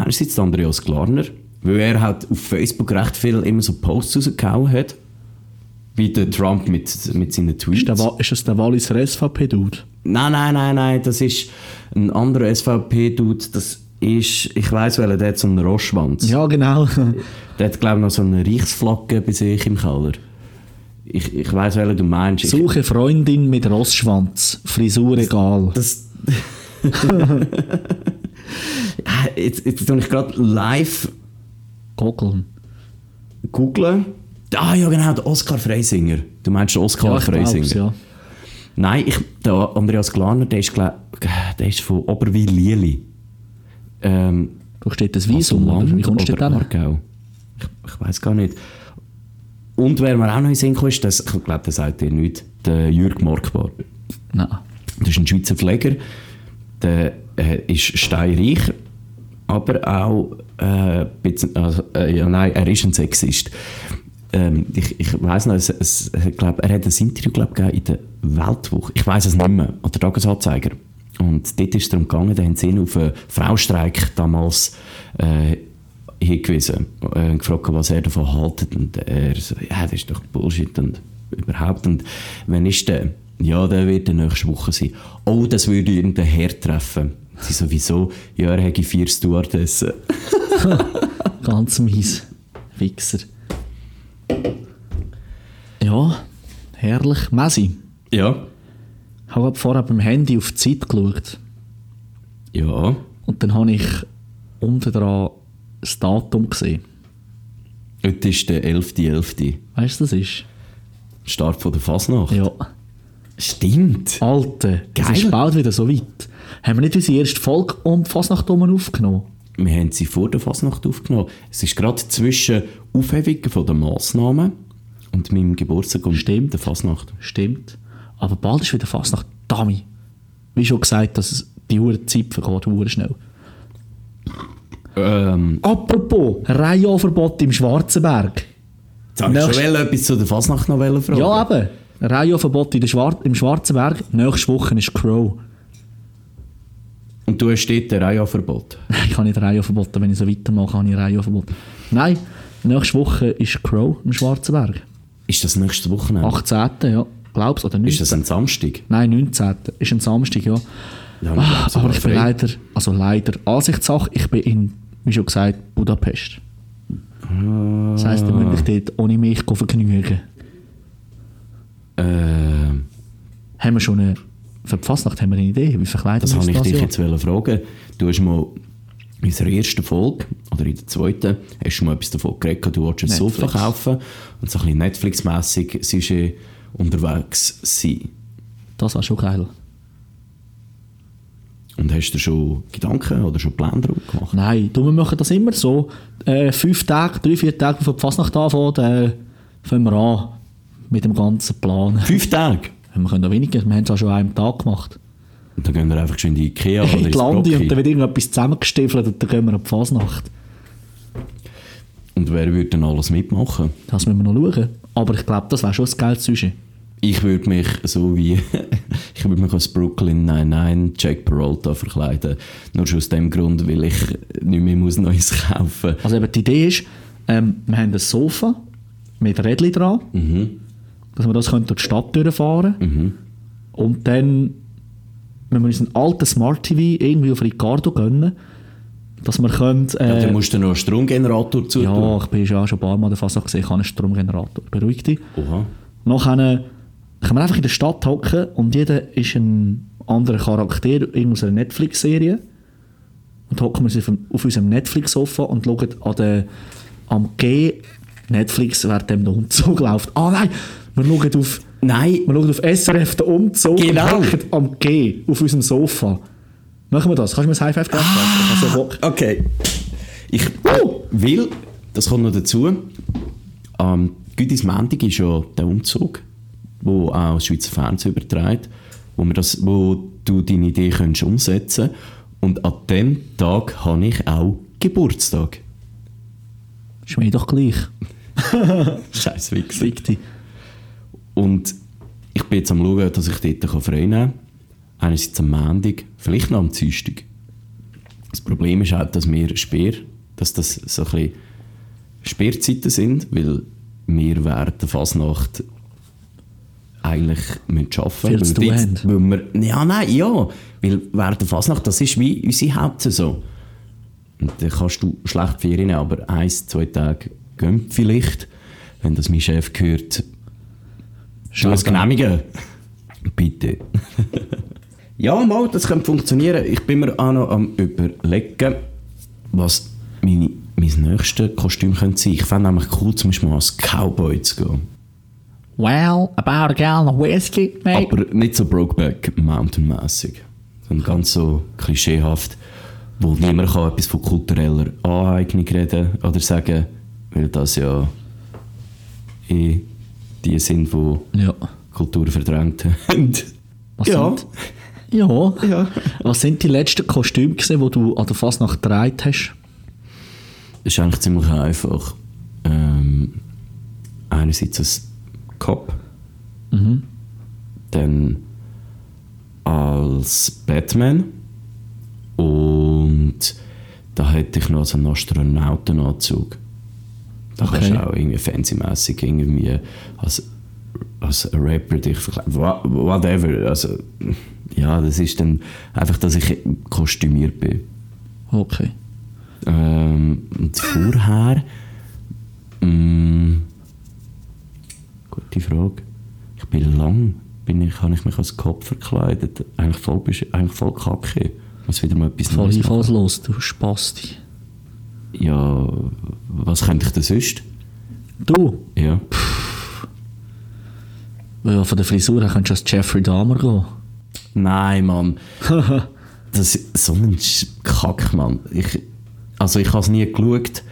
Einerseits Andreas Glarner, weil er halt auf Facebook recht viel immer so Posts rausgehauen hat, wie der Trump mit, mit seinen Tweets. Ist, der, ist das der Walliser SVP-Dude? Nein, nein, nein, nein, das ist ein anderer SVP-Dude, das ist, ich weiss welcher, der hat so einen Rossschwanz. Ja, genau. Der hat, glaube ich, noch so eine Reichsflagge bei sich im Keller. Ich, ich weiss welchen du meinst. Suche Freundin mit Rossschwanz. Frisur egal. Das. Ah, jetzt, jetzt tue ich gerade live Goggeln. Googlen. Ah ja, genau, der Oskar Freisinger. Du meinst den Oskar ich Freisinger? ja. Nein, ich, der Andreas Glarner, der ist, der ist von Oberwil-Lieli. Ähm, Du steht das Visum, Wie kommst du denn? Aargau? Ich, ich weiß gar nicht. Und wer mir auch noch in Sinn ist, das, ich glaube, das sagt dir nicht, der Jürg Markbar. Nein. Das ist ein Schweizer Pfleger, der äh, ist steinreich, aber auch äh, bisschen, also, äh, ja, nein, er ist ein Sexist. Ähm, ich ich weiß noch, es, es, glaub, er hat ein Interview glaub, gegeben in der Weltwoche. Ich weiß es nicht mehr, oder Tagesanzeiger. Und dort ist es darum gegangen, da haben sie ihn auf einen Fraustreik damals äh, hingewiesen äh, und gefragt, was er davon haltet. Und er so, ja, das ist doch Bullshit und überhaupt. Und wenn ist der? Ja, der wird in der nächsten Woche sein. Oh, das würde irgendein Herr treffen. Sie sowieso, ja, er hätte vier Stewardessen. *laughs* Ganz mies. Wichser. Ja, herrlich. Messi. Ja. Ich habe vorher beim Handy auf die Zeit geschaut. Ja. Und dann habe ich unten dran das Datum gesehen. Heute ist der 11.11. Weißt du, das ist? Start von der Fasnacht. Ja. Stimmt. Alter, es Geil. ist bald wieder so weit. Haben wir nicht unsere erste Folge um die Fasnacht aufgenommen? Wir haben sie vor der Fasnacht aufgenommen. Es ist gerade zwischen Aufhebung der Massnahmen und meinem Geburtstag und Stimmt. der Fasnacht. Stimmt. Aber bald ist wieder Fasnacht. Dami. Wie schon gesagt, dass es die Uhr Zeit vergeht, hure schnell. Ähm, Apropos, Reihenverbot im Schwarzenberg. jetzt habe ich Nächst- schon etwas zu der Fasnacht noch fragen. Ja, eben. Reihenverbot Schwar im Schwarzenberg. Nächste Woche ist Crow. Und du hast dort ein Reihenverbot. *laughs* Ich habe nicht Reihenverbot, wenn ich so weitermache, habe ich Reihenverbot. Nein, nächste Woche ist Crow im Schwarzenberg. Ist das nächste Wochenende? 18. ja. Glaubst du? Oder 19. Ist das ein Samstag? Nein, 19. Ist ein Samstag, ja. Ja, Ah, sogar aber ich bin frei. leider, also leider, Ansichtssache, ich bin in, wie schon gesagt, Budapest. Das heisst, da muss ich dort ohne mich vergnügen. Ähm, Haben wir schon eine, für die Fastnacht haben wir eine Idee, wie verkleiden das wir habe uns ich das dich Jahr? jetzt wollen fragen. Du hast mal in unserer ersten Folge, oder in der zweiten, hast du mal etwas davon geredet, du wolltest ein Sofa Netflix. kaufen und so ein bisschen Netflix-mässig Sujet unterwegs sein. Das war schon geil. Und hast du schon Gedanken oder schon Pläne darum gemacht? Nein, du, wir machen das immer so. Äh, fünf Tage, drei, vier Tage bevor die Fastnacht anfängt, äh, fangen wir an mit dem ganzen Plan. Fünf Tage? Wir können auch weniger, wir haben es auch schon an einem Tag gemacht. Und dann gehen wir einfach schon in die Ikea *laughs* oder in die Lande und dann wird irgendetwas zusammengestiefelt und dann gehen wir an die Fasnacht. Und wer würde dann alles mitmachen? Das müssen wir noch schauen. Aber ich glaube, das wäre schon ein geiles Sujet. Ich würde mich so wie *laughs* ich würde mich als Brooklyn 99 Jack Peralta verkleiden. Nur schon aus dem Grund, weil ich nicht mehr muss Neues kaufen muss. Also eben die Idee ist, ähm, wir haben ein Sofa mit Rädchen dran, dass wir das können durch die Stadt durchfahren Und dann wenn wir uns einen alten Smart TV irgendwie auf Ricardo gönnen, dass wir können... Ja, Äh, dann musst du noch einen Stromgenerator zu ja, ich bin ja schon ein paar Mal der Fassung gesehen, ich habe einen Stromgenerator. Beruhig dich. Oha. Nachher können wir einfach in der Stadt hocken und jeder ist ein anderer Charakter aus einer Netflix-Serie. Und hocken wir uns auf, auf unserem Netflix-Sofa und schauen an der, am G Netflix, während dem der Umzug läuft. Ah nein, wir schauen auf, Nein, wir schauen auf SRF den Umzug Genau. und am G auf unserem Sofa. Machen wir das? Kannst du mir das High Five geben? Ich habe so Bock. okay. Ich will, das kommt noch dazu, am Güdis Montag ist ja der Umzug, wo auch das Schweizer Fernsehen überträgt, wo, wir das, wo du deine Idee kannst umsetzen Und an dem Tag habe ich auch Geburtstag. Ist mir doch gleich. *laughs* Scheiß Wichser. Und ich bin jetzt am schauen, dass ich dort frei nehmen kann. Einerseits am Montag, vielleicht noch am Dienstag. Das Problem ist halt, dass wir Speer, dass das so ein bisschen Speerzeiten sind, weil wir während der Fasnacht eigentlich müssen arbeiten Viel zu weil wir tun wir, Ja, nein, ja. Weil während der Fasnacht, das ist wie unsere Hauptsaison. Und dann kannst du schlecht Ferien aber eins, zwei Tage gehen vielleicht. Wenn das mein Chef hört, Es genehmigen? Bitte. *laughs* ja, mal, das könnte funktionieren. Ich bin mir auch noch am überlegen, was meine mein nächstes Kostüm könnte sein. Ich fände nämlich cool, zum Beispiel mal als Cowboy zu gehen. Well, about a gallon of whiskey, mate. Aber nicht so Brokeback Mountain-mässig. Sondern ganz so klischeehaft, wo niemand kann etwas von kultureller Aneignung reden oder sagen, weil das ja eh die sind, die ja. Kultur verdrängt haben. Was Ja. sind, ja. Ja. Was sind die letzten Kostüme gewesen, die du an der Fasnacht getragen hast? Das ist eigentlich ziemlich einfach. Ähm, einerseits als Cop, dann als Batman und da hätte ich noch so einen Astronautenanzug. Da kannst Okay. du auch irgendwie fancy-mässig irgendwie als, als Rapper dich verkleiden. Wha- Whatever. Also, ja, das ist dann einfach, dass ich kostümiert bin. Okay. Ähm, und vorher. Mm, gute Frage. Ich bin lang. Bin ich, habe ich mich als Kopf verkleidet? Eigentlich voll, eigentlich voll kacke. Muss wieder mal etwas Voll einfallslos, du Spasti. Ja, was könnte ich denn sonst? Du? Ja. Ja, von der Frisur her könntest du als Jeffrey Dahmer gehen. Nein, Mann. *laughs* Das ist so ein Kack, Mann. Ich, also ich habe es nie geschaut.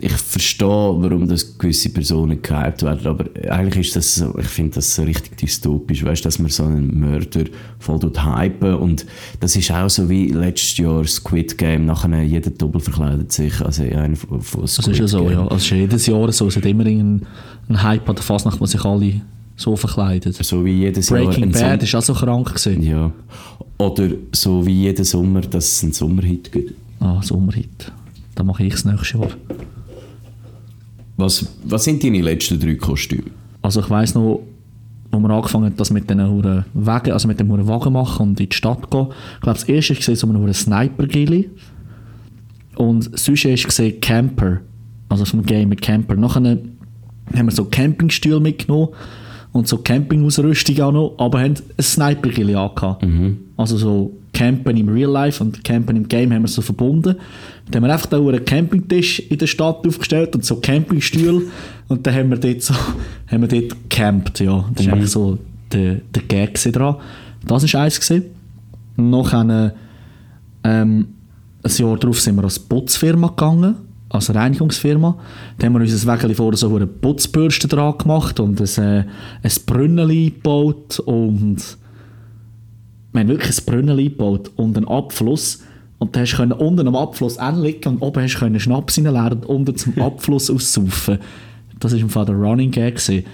Ich verstehe, warum das gewisse Personen gehypt werden, aber eigentlich ist das so, ich finde das so richtig dystopisch, weißt, dass man so einen Mörder voll tut hypen und das ist auch so wie letztes Jahr Squid Game, nachher jeder Doppel verkleidet sich, also einer von, von Das Squid ist ja so, Game. ja. Also es ist jedes Jahr so. Es hat immer einen, Hype an der Fasnacht, wo sich alle so verkleiden. So wie jedes Jahr Breaking Bad ist auch so krank gewesen. Ja. Oder so wie jeden Sommer, dass es einen Sommerhit gibt. Ah, Sommerhit. Da mache ich das nächste Jahr. Was, was sind deine letzten drei Kostüme? Also ich weiss noch, wo wir angefangen haben, das mit den Huren Wagen, also mit dem Wagen machen und in die Stadt gehen. Ich glaube, das erste war so ein Huren Sniper-Gilli. Und das sonst war Camper. Also vom Game mit Camper. Nachher haben wir so Campingstühle mitgenommen und so Campingausrüstung auch noch, aber haben ein Sniper-Gilli angehabt. Also so Campen im Real Life und Campen im Game haben wir so verbunden. Dann haben wir einfach da einen Campingtisch in der Stadt aufgestellt und so Campingstühle *laughs* und dann haben wir dort so, haben wir dort gecampt, ja. Das ist eigentlich so der, der Gag dran. Das war eins gewesen. Noch eine, ähm, ein Jahr darauf sind wir als Putzfirma gegangen, als Reinigungsfirma. Da haben wir uns ein Wägeli vorne so eine Putzbürste dran gemacht und ein, äh, ein Brünneli gebaut und wir haben wirklich ein Brünneli gebaut und einen Abfluss. Und da hast du unten am Abfluss anliegen und oben hast du können Schnaps reinleeren und unten zum *laughs* Abfluss aussaufen. Das war im Fall der Running Gag. gewesen.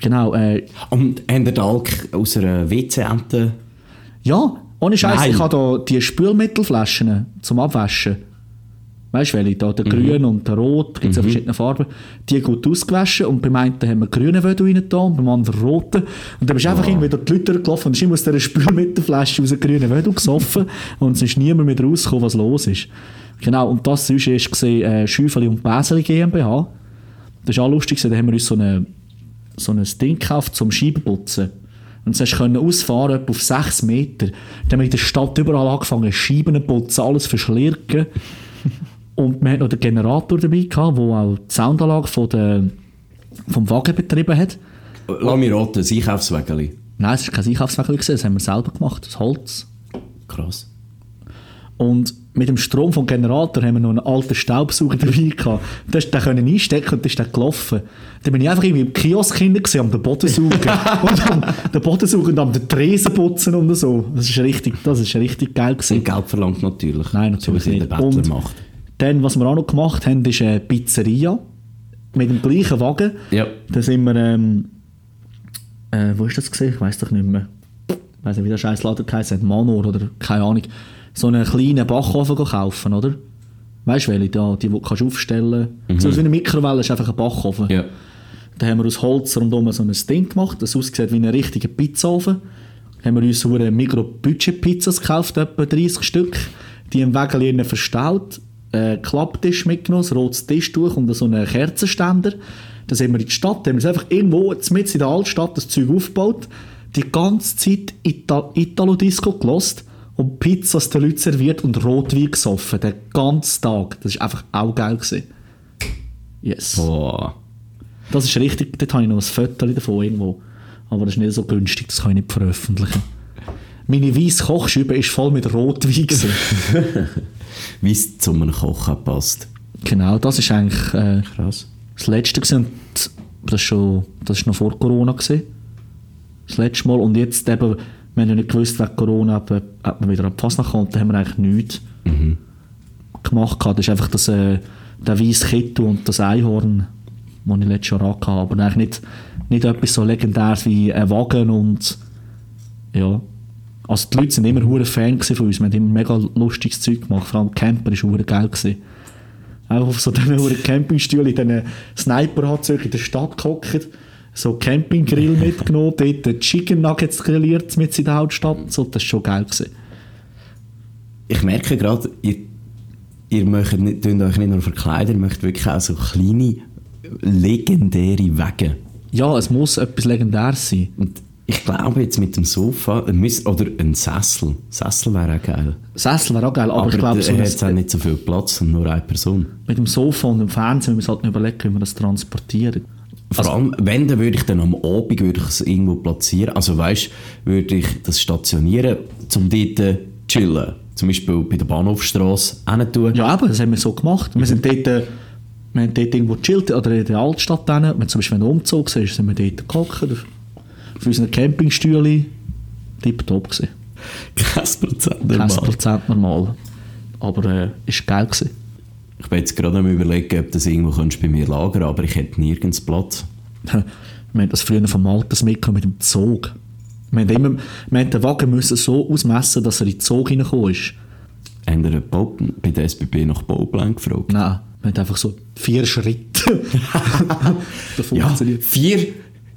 Genau, äh, Und habt ihr Alk aus einer WC-Ente? ja, ohne Scheiß, ich habe da die Spülmittelflaschen zum Abwaschen. Weißt du, welche? Da, der grün und der rot, gibt es ja verschiedene Farben. Die gut ausgewaschen und beim einen haben wir grüne Vödel rein da und beim anderen rote. Und dann bist du einfach irgendwie durch die Leute gelaufen und hast immer aus dieser Spülmittelflasche aus einem grünen Vödel gesoffen *laughs* und es ist niemand mehr rausgekommen, was los ist. Genau, und das sonst ist gesehen, äh, Schäufeli und Baseli GmbH. Das war auch lustig, da haben wir uns so eine so ein Ding gekauft zum Scheibenputzen. Und du können ausfahren, etwa auf 6 Meter. Dann haben wir in der Stadt überall angefangen, Scheiben zu putzen, alles verschlirken. Und wir hatten noch den Generator dabei, gehabt, der auch die Soundanlage von der, vom Wagen betrieben hat. Lass mich raten, das Einkaufswägeli. Nein, es war kein Einkaufswagen, gewesen, das haben wir selber gemacht, das Holz. Krass. Und mit dem Strom vom Generator haben wir noch einen alten Staubsauger *laughs* dabei gehabt. Den den können einstecken und dann ist der gelaufen. Dann bin ich einfach irgendwie im Kiosk hinten gewesen, am den Boden saugen. *laughs* und am den Boden saugen und am den Tresen putzen und so. Das ist richtig, das ist richtig geil gewesen. Und Geld verlangt natürlich. Nein, natürlich so, nicht. Der Bettler Und macht. Dann, was wir auch noch gemacht haben, ist eine Pizzeria. Mit dem gleichen Wagen. Ja. Da sind wir, ähm, äh, wo ist das gesehen? Ich weiß doch nicht mehr. Ich weiß nicht, wie der scheiß Laden geheißen hat. Manor oder keine Ahnung. So einen kleinen Backofen kaufen, oder? Weißt du, welche da, die, die du kannst aufstellen kannst? So wie eine Mikrowelle ist einfach ein Backofen. Ja. Da haben wir aus Holz rundum so ein Ding gemacht, das aussieht wie ein richtiger Pizzaofen. Da haben wir uns so eine Micro-Budget-Pizzas gekauft, etwa 30 Stück. Die im Wägel verstaut, äh, Klapptisch mitgenommen, ein rotes Tischtuch und so einen Kerzenständer. Dann sind wir in die Stadt, haben wir einfach irgendwo mitten in der Altstadt das Zeug aufgebaut, die ganze Zeit Ita Italo-Disco gelost und Pizzas den Leuten serviert und Rotwein gesoffen, den ganzen Tag. Das war einfach auch geil. Gewesen. Yes. Boah. Das ist richtig, dort habe ich noch ein Foto davon irgendwo. Aber das ist nicht so günstig, das kann ich nicht veröffentlichen. Meine weiße Kochschübe war voll mit Rotwein. *laughs* Wie es zu einem Kochen passt. genau, das ist eigentlich äh, Krass. das Letzte gewesen. Das ist schon, das ist noch vor Corona gewesen. Das letzte Mal. Und jetzt eben, wir haben ja nicht gewusst, wegen Corona, ob, ob man wieder an die Fasnacht kommt, da haben wir eigentlich nichts gemacht. gehabt. Das ist einfach das, äh, der weiße Kittel und das Einhorn, das ich letztes Jahr hatte. Aber eigentlich nicht, nicht etwas so legendäres wie ein Wagen und ja. Also die Leute sind immer hure Fan von uns. Wir haben immer mega lustiges Zeug gemacht. Vor allem Camper war hure geil. Gewesen. Einfach auf so diesen hure Campingstühlen in diesen Sniper-Anzügen in der Stadt gehockt. So Campinggrill *laughs* mitgenommen, dort Chicken Nuggets grilliert mit in der Hauptstadt. So, das war schon geil. Gewesen. Ich merke gerade, ihr, ihr möchtet nicht, euch nicht nur verkleiden, ihr möchtet wirklich auch so kleine, legendäre Wege. Ja, es muss etwas Legendäres sein. Und ich glaube jetzt mit dem Sofa, ein Miss- oder ein Sessel. Sessel wäre auch geil. Sessel wäre auch geil, aber, Aber, ich glaube, so er hat auch nicht so viel Platz und nur eine Person. mit dem Sofa und dem Fernsehen müssen wir uns halt überlegen, wie wir das transportieren. Vor allem, wenn, dann würde ich dann am Abend würde ich es irgendwo platzieren. Also weißt, würde ich das stationieren, um dort zu chillen. Zum Beispiel bei der Bahnhofstrasse tun. Ja, eben, das haben wir so gemacht. Wir sind dort, äh, wir haben dort irgendwo gechillt, oder in der Altstadt. Wenn zum Beispiel ein Umzug war, sind wir dort gehockt. Auf unseren Campingstühlen. Tipptopp gewesen. Kein Prozent Kein normal. Prozent normal. Aber äh, ist geil gewesen. Ich bin jetzt gerade am überlegen, ob das irgendwo könntest bei mir lagern aber ich hätte nirgends Platz. *laughs* wir haben das früher vom Alters mitgenommen mit dem Zug. Wir haben, immer, wir haben den Wagen müssen so ausmessen, dass er in den Zug reingekommen ist. Haben ihr Bau- bei der SBB nach Bauplan gefragt? Nein, wir haben einfach so vier Schritte. *laughs* *laughs* da funktioniert.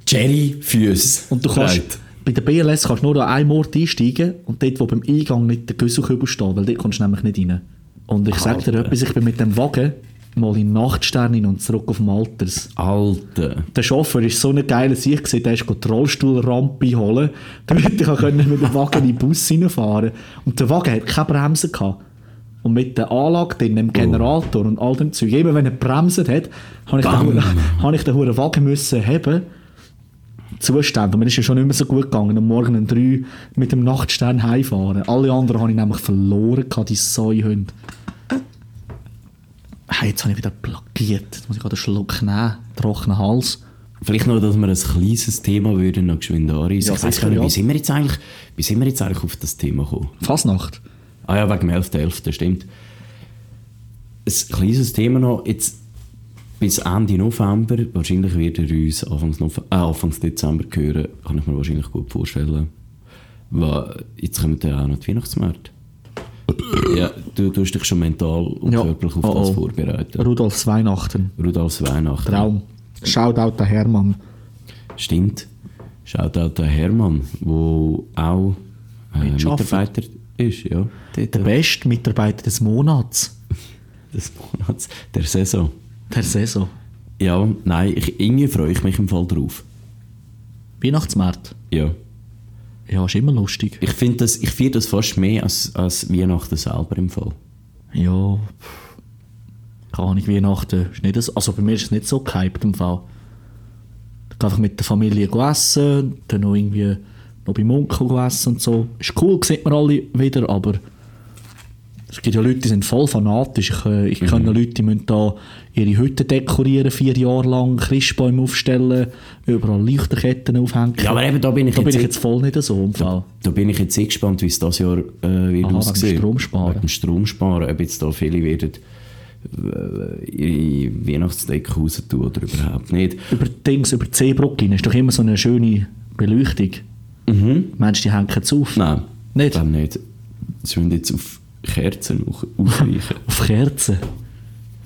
Vier Jerry-Füße. Und du kannst, bei der BLS kannst du nur an einem Ort einsteigen und dort, wo beim Eingang nicht der Güsselkübel steht, weil dort kommst du nämlich nicht rein. Und ich sage dir etwas, ich bin mit dem Wagen mal in Nachtstern und zurück auf dem Alters. Alter. Der Chauffeur ist so eine geile Sicht gewesen, der ist die Rollstuhlrampe holen, *laughs* damit ich können mit dem Wagen in den Bus reinfahren Und der Wagen hat keine Bremse gehabt. Und mit der Anlage drin, dem Generator und all dem Zeug, immer wenn er bremset hat, habe ich, den, *laughs* habe ich den Wagen müssen haben. Zustand. Und mir ist ja schon nicht mehr so gut gegangen. Am Morgen um drei mit dem Nachtstern heimfahren. Alle anderen habe ich nämlich verloren, gehabt, die Säuhunde. Hey, jetzt habe ich wieder plagiert. Jetzt muss ich gerade einen Schluck nehmen. Trockenen Hals. Vielleicht noch, dass wir ein kleines Thema würden noch geschwind anreissen. Ja, ich weiss gar nicht, wie sind wir jetzt eigentlich, wie sind wir jetzt eigentlich auf das Thema gekommen? Fasnacht. Ah ja, wegen dem 11.11., das stimmt. Ein kleines Thema noch, jetzt bis Ende November, wahrscheinlich wird er uns Anfangs, Nove äh, Anfangs Dezember hören, kann ich mir wahrscheinlich gut vorstellen. Weil jetzt kommen dann auch noch die Weihnachtsmärkte. Ja, du tust dich schon mental und Ja. körperlich auf Oh, das vorbereiten. Rudolfs Weihnachten. Rudolfs Weihnachten. Traum. Shoutout der Hermann. Stimmt. Auch der Hermann, der auch äh. Mitarbeiter ist. Ja, Der beste Mitarbeiter des Monats. *laughs* des Monats, der Saison. Der Saison. Ja, nein, ich, irgendwie freue ich mich im Fall drauf. Weihnachtsmarkt. Ja. Ja, ist immer lustig. Ich finde das, ich feiere das fast mehr als, als Weihnachten selber im Fall. Ja. pff. Keine Ahnung, Weihnachten ist nicht so. Also bei mir ist es nicht so gehypt im Fall. Ich einfach mit der Familie essen, dann noch irgendwie noch beim Onkel essen und so. Ist cool, sieht man alle wieder, aber es gibt ja Leute, die sind voll fanatisch. Ich, äh, ich kenne Leute, die müssen da ihre Hütte dekorieren, vier Jahre lang, Christbäume aufstellen, überall Lichterketten aufhängen. Ja, aber eben, da bin ich da bin jetzt ich eh- jetzt voll nicht so im Fall. Da bin ich jetzt sehr gespannt, wie es das Jahr äh, wird Aha, wegen aussehen. Stromsparen. Wegen dem Stromsparen. Ob jetzt da viele werden äh, ihre Weihnachtsdecke raus tun oder überhaupt nicht. Über Dings, über die Seebrücke ist doch immer so eine schöne Beleuchtung. Mhm. Meinst du, die hängen es auf? Nein. Nicht? Nicht. Sie müssen jetzt auf Kerzen au- ausweichen. *laughs* Auf Kerzen.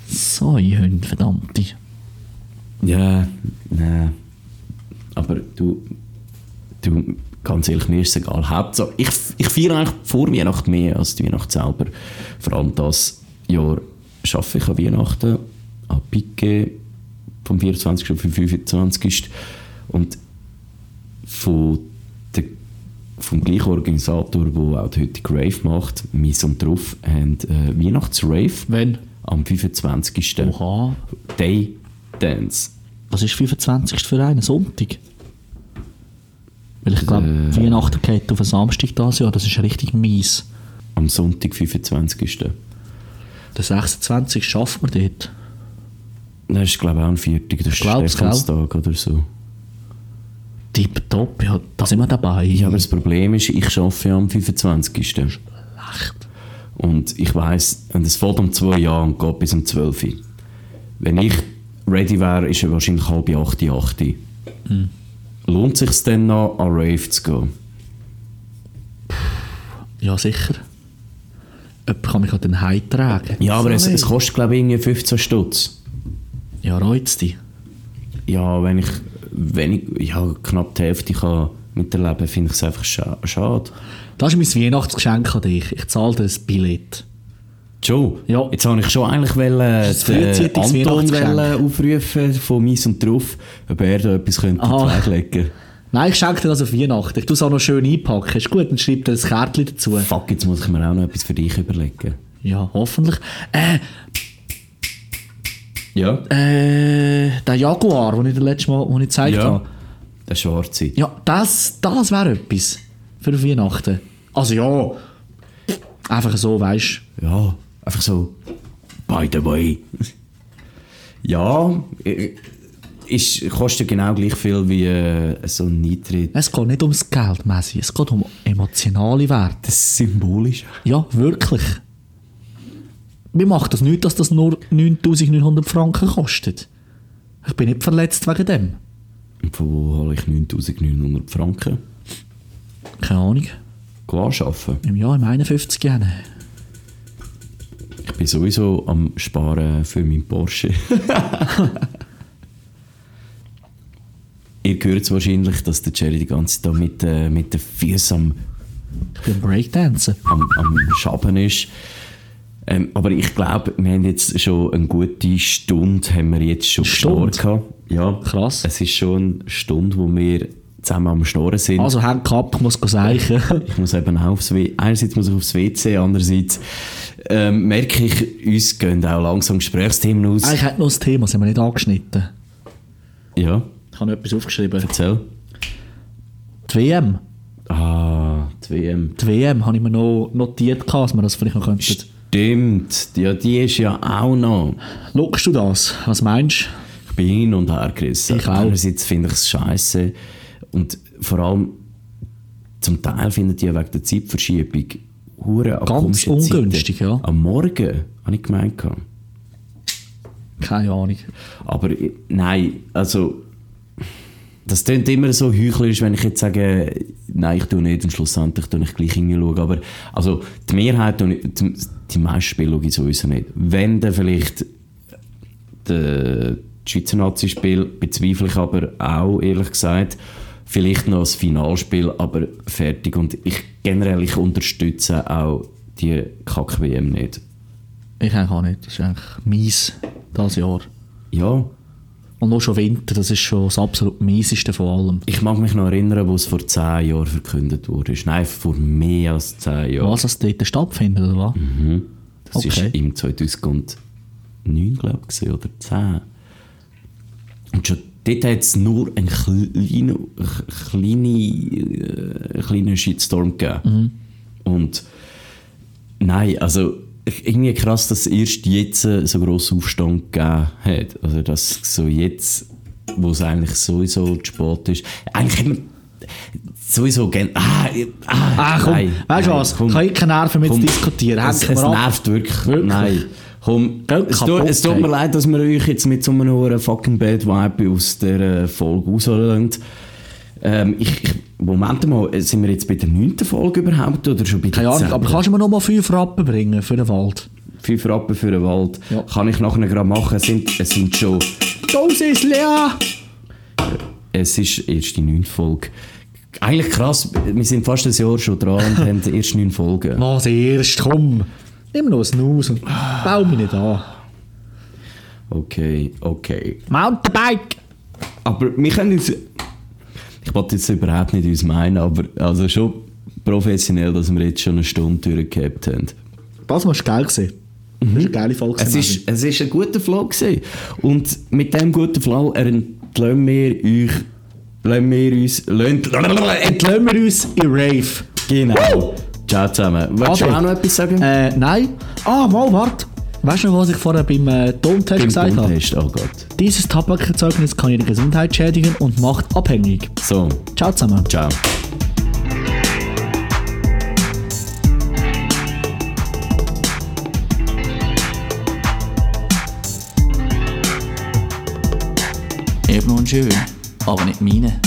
So, ihr Hunde, verdammte. ja, nein. Aber du, du, ganz ehrlich, mir ist es egal. Hauptsache, ich, ich feiere eigentlich vor Weihnachten mehr als die Weihnacht selber. Vor allem das Jahr arbeite ich an Weihnachten, an Pique vom 24. auf den 25. Und von der vom gleichen Organisator, der auch die heutige Rave macht, Mies und Drauf, haben äh, Weihnachtsrave Wenn? am 25. Oha. Day Dance. Was ist 25. für einen? Sonntag? Weil ich glaube, Äh. Weihnachten geht auf einen Samstag das Jahr. Das ist richtig mies. Am Sonntag, 25. Der 26. schafft man dort. Das ist, glaube ich, auch ein Viertag, das ist glaub's, Stephanstag oder so. Tipptopp, ja, da sind wir dabei. Ja, aber das Problem ist, ich arbeite ja am 25. Schlecht. Und ich weiss, und es fällt um zwei Jahre und geht bis um 12 Uhr. Wenn ich ready wäre, ist er wahrscheinlich halb acht, acht. Hm. Lohnt sich es denn noch, an Rave zu gehen? Ja, sicher. Jemand kann mich an den Heim tragen. Ja, aber es, es kostet, glaube ich, irgendwie 15 Stutz. Ja, reizt dich. Ja, wenn ich, wenn ich ja, knapp die Hälfte kann miterleben finde ich es einfach scha schade. Das ist mein Weihnachtsgeschenk an dich. Ich zahle dir ein Billett. Joe, Ja. jetzt habe ich schon eigentlich wollen, frühzeitiges Anton wollen aufrufen von Mies und drauf, ob er da etwas könnte Aha. in den Weg legen Nein, ich schenke dir das auf Weihnachten. Ich tue es auch noch schön einpacken. Ist gut, dann schreib dir ein Kärtchen dazu. Fuck, jetzt muss ich mir auch noch etwas für dich überlegen. Ja, hoffentlich. Äh, Ja? äh, der Jaguar, den ich dir letztes Mal den ich gezeigt Ja. habe. Der Schwarze. Ja, das, das wäre etwas für Weihnachten. Also ja, einfach so, weißt Ja, einfach so. By the way. *laughs* ja, ist, kostet genau gleich viel wie äh, so ein Eintritt. Es geht nicht ums Geld, Messi. Es geht um emotionale Werte. Das ist symbolisch. Ja, wirklich. Mir macht das nicht, dass das nur 9900 Franken kostet. Ich bin nicht verletzt wegen dem. Und von wo hole ich 9900 Franken? Keine Ahnung. Glas arbeiten. Im Jahr, im 51 Jahren. Ich bin sowieso am Sparen für meinen Porsche. *laughs* Ihr hört es wahrscheinlich, dass der Jerry die ganze Zeit mit, äh, mit den Füßen am Breakdancer. am, am Schaben ist. Ähm, aber ich glaube, wir haben jetzt schon eine gute Stunde haben wir jetzt schon geschnurrt. Ja, Krass. Es ist schon eine Stunde, wo wir zusammen am Schnorren sind. Also, Hand gehabt, ich muss sagen. *laughs* ich muss eben auch aufs WC. Einerseits muss ich aufs WC, andererseits ähm, merke ich, uns gehen auch langsam Gesprächsthemen aus. Eigentlich hat noch ein Thema, das haben wir nicht angeschnitten. Ja, Ich habe noch etwas aufgeschrieben. erzähl. Die WM. Ah, die WM. Die WM habe ich mir noch notiert, dass wir das vielleicht noch könnten. Stimmt, ja, die ist ja auch noch. Schaust du das? Was meinst Ich bin hin und her gerissen. Ich auch. Einerseits finde ich es scheiße und vor allem zum Teil findet die wegen der Zeitverschiebung hure an Ganz ungünstig, Zeiten. ja. Am Morgen, habe ich gemeint. du? Keine Ahnung. Aber äh, nein, also das klingt immer so heuchlerisch, wenn ich jetzt sage, nein, ich tue nicht und schlussendlich tue ich gleich hinschauen. Aber also die Mehrheit, ich- die, die meisten Spiele schaue ich sowieso nicht. Wenn dann vielleicht die Schweizer Nazi-Spiel bezweifle ich aber auch, ehrlich gesagt. Vielleicht noch das Finalspiel, aber fertig. Und ich generell, ich unterstütze auch die Kack-WM nicht. Ich eigentlich auch nicht. Das ist eigentlich mies, das Jahr. Ja, Und noch schon Winter, das ist schon das absolut mieseste von allem. Ich mag mich noch erinnern, wo es vor 10 Jahren verkündet wurde. Nein, vor mehr als 10 Jahren. Was, dass dort stattfindet, oder was? Das Okay. war im 2009, glaube ich, oder 10. Und schon dort hat es nur einen kleinen, kleine, äh, kleinen Shitstorm gegeben. Und nein, also irgendwie krass, dass es erst jetzt äh, so grossen Aufstand gegeben hat. Also dass so jetzt, wo es eigentlich sowieso zu spät ist, eigentlich wir sowieso gen ah, ah, Ah, komm, nein, weißt du was? komm. Kann ich keine Nerven mit Komm, diskutieren. Es, es nervt wirklich. Wirklich? Nein. Komm, es, tut, es tut mir leid, dass wir euch jetzt mit so einem fucking Bad Vibe aus dieser Folge rauslassen. Ähm, ich, ich, Moment mal, sind wir jetzt bei der neunten Folge überhaupt oder schon bei der Keine Ahnung, aber kannst du mir noch mal fünf Rappen bringen für den Wald? Fünf Rappen für den Wald. Ja. Kann ich nachher gerade machen. Es sind, es sind schon... Das ist leer! Es ist erst die neunte Folge. Eigentlich krass, wir sind fast ein Jahr schon dran und haben erst neun Folgen. *laughs* Was erst? Komm! Nimm noch ein Nuss und bau mich nicht an. Okay, okay. Mountainbike! Aber wir können jetzt. Ich wollte jetzt überhaupt nicht uns meinen, aber also schon professionell, dass wir jetzt schon eine Stunde durchgehabt haben. Das war geil gewesen. Das war eine geile Folge. Es ist, es ist ein guter Flow gewesen. Und mit diesem guten Flow entlassen wir euch, lassen wir uns, Entlassen wir uns in Rave. genau. Ciao zusammen. Wolltest du auch noch etwas sagen? Äh, nein. Ah, mal, warte. Weißt du noch, was ich vorher beim äh, Tontest Beim gesagt habe? Contest, oh Gott. Dieses Tabakerzeugnis kann Ihre Gesundheit schädigen und macht abhängig. So, Ciao zusammen. ciao. Eben und schön, aber nicht meine.